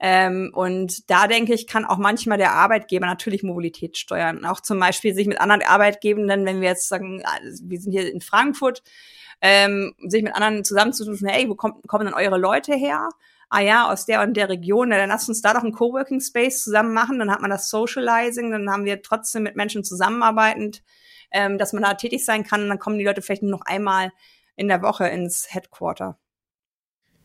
Ähm, und da denke ich, kann auch manchmal der Arbeitgeber natürlich Mobilität steuern. Auch zum Beispiel sich mit anderen Arbeitgebenden, wenn wir jetzt sagen, wir sind hier in Frankfurt, ähm, sich mit anderen zusammenzutun, hey, wo kommt, kommen denn eure Leute her? Ah ja, aus der und der Region, dann lass uns da doch einen Coworking Space zusammen machen, dann hat man das Socializing, dann haben wir trotzdem mit Menschen zusammenarbeitend, ähm, dass man da tätig sein kann, und dann kommen die Leute vielleicht nur noch einmal in der Woche ins Headquarter.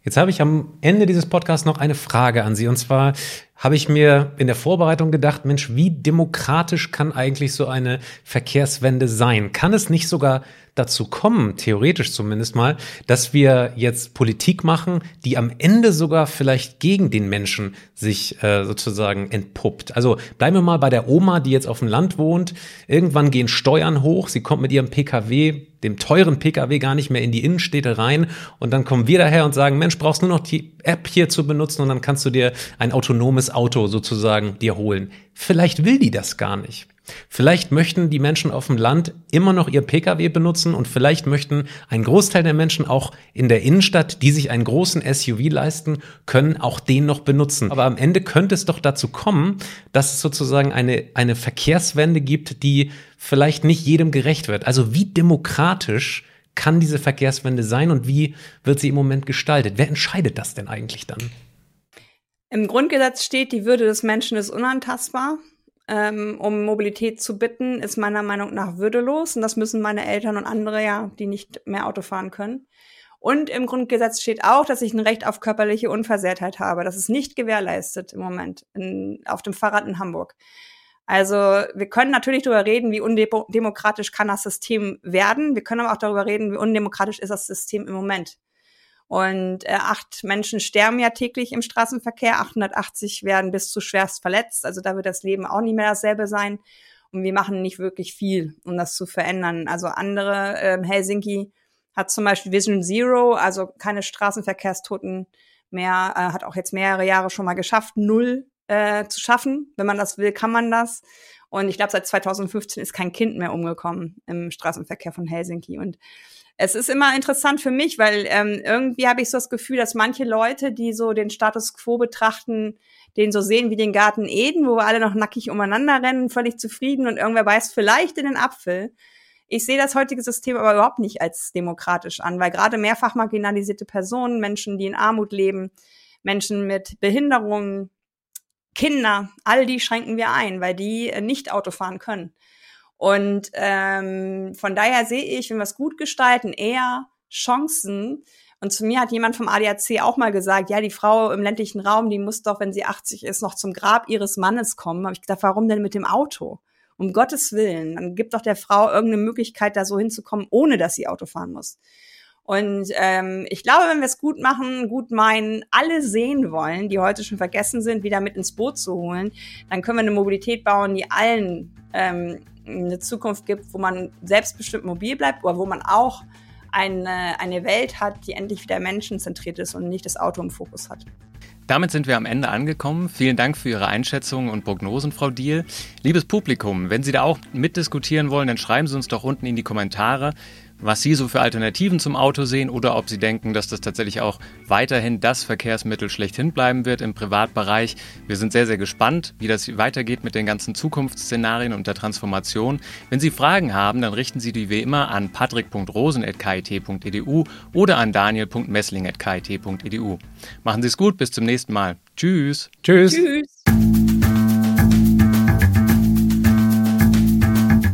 Jetzt habe ich am Ende dieses Podcasts noch eine Frage an Sie. Und zwar habe ich mir in der Vorbereitung gedacht, Mensch, wie demokratisch kann eigentlich so eine Verkehrswende sein? Kann es nicht sogar dazu kommen, theoretisch zumindest mal, dass wir jetzt Politik machen, die am Ende sogar vielleicht gegen den Menschen sich äh, sozusagen entpuppt. Also bleiben wir mal bei der Oma, die jetzt auf dem Land wohnt. Irgendwann gehen Steuern hoch, sie kommt mit ihrem Pkw, dem teuren Pkw gar nicht mehr in die Innenstädte rein und dann kommen wir daher und sagen, Mensch, brauchst nur noch die App hier zu benutzen und dann kannst du dir ein autonomes Auto sozusagen dir holen. Vielleicht will die das gar nicht. Vielleicht möchten die Menschen auf dem Land immer noch ihr Pkw benutzen und vielleicht möchten ein Großteil der Menschen auch in der Innenstadt, die sich einen großen SUV leisten können, auch den noch benutzen. Aber am Ende könnte es doch dazu kommen, dass es sozusagen eine, eine Verkehrswende gibt, die vielleicht nicht jedem gerecht wird. Also wie demokratisch kann diese Verkehrswende sein und wie wird sie im Moment gestaltet? Wer entscheidet das denn eigentlich dann? Im Grundgesetz steht, die Würde des Menschen ist unantastbar ähm, um Mobilität zu bitten, ist meiner Meinung nach würdelos. Und das müssen meine Eltern und andere ja, die nicht mehr Auto fahren können. Und im Grundgesetz steht auch, dass ich ein Recht auf körperliche Unversehrtheit habe. Das ist nicht gewährleistet im Moment in, auf dem Fahrrad in Hamburg. Also wir können natürlich darüber reden, wie undemokratisch kann das System werden. Wir können aber auch darüber reden, wie undemokratisch ist das System im Moment. Und äh, acht Menschen sterben ja täglich im Straßenverkehr, 880 werden bis zu schwerst verletzt. Also da wird das Leben auch nicht mehr dasselbe sein. Und wir machen nicht wirklich viel, um das zu verändern. Also andere, äh, Helsinki hat zum Beispiel Vision Zero, also keine Straßenverkehrstoten mehr, äh, hat auch jetzt mehrere Jahre schon mal geschafft, null äh, zu schaffen. Wenn man das will, kann man das. Und ich glaube, seit 2015 ist kein Kind mehr umgekommen im Straßenverkehr von Helsinki. Und es ist immer interessant für mich, weil ähm, irgendwie habe ich so das Gefühl, dass manche Leute, die so den Status quo betrachten, den so sehen wie den Garten Eden, wo wir alle noch nackig umeinander rennen, völlig zufrieden und irgendwer beißt vielleicht in den Apfel. Ich sehe das heutige System aber überhaupt nicht als demokratisch an, weil gerade mehrfach marginalisierte Personen, Menschen, die in Armut leben, Menschen mit Behinderungen, Kinder, all die schränken wir ein, weil die nicht Auto fahren können. Und ähm, von daher sehe ich, wenn wir es gut gestalten, eher Chancen. Und zu mir hat jemand vom ADAC auch mal gesagt, ja, die Frau im ländlichen Raum, die muss doch, wenn sie 80 ist, noch zum Grab ihres Mannes kommen. Habe ich gedacht, warum denn mit dem Auto? Um Gottes Willen, dann gibt doch der Frau irgendeine Möglichkeit, da so hinzukommen, ohne dass sie Auto fahren muss. Und ähm, ich glaube, wenn wir es gut machen, gut meinen, alle sehen wollen, die heute schon vergessen sind, wieder mit ins Boot zu holen, dann können wir eine Mobilität bauen, die allen ähm, eine Zukunft gibt, wo man selbstbestimmt mobil bleibt, oder wo man auch eine, eine Welt hat, die endlich wieder menschenzentriert ist und nicht das Auto im Fokus hat. Damit sind wir am Ende angekommen. Vielen Dank für Ihre Einschätzungen und Prognosen, Frau Diel. Liebes Publikum, wenn Sie da auch mitdiskutieren wollen, dann schreiben Sie uns doch unten in die Kommentare was Sie so für Alternativen zum Auto sehen oder ob Sie denken, dass das tatsächlich auch weiterhin das Verkehrsmittel schlechthin bleiben wird im Privatbereich. Wir sind sehr, sehr gespannt, wie das weitergeht mit den ganzen Zukunftsszenarien und der Transformation. Wenn Sie Fragen haben, dann richten Sie die wie immer an patrick.rosen.kit.edu oder an daniel.messling.kit.edu. Machen Sie es gut, bis zum nächsten Mal. Tschüss. Tschüss. Tschüss.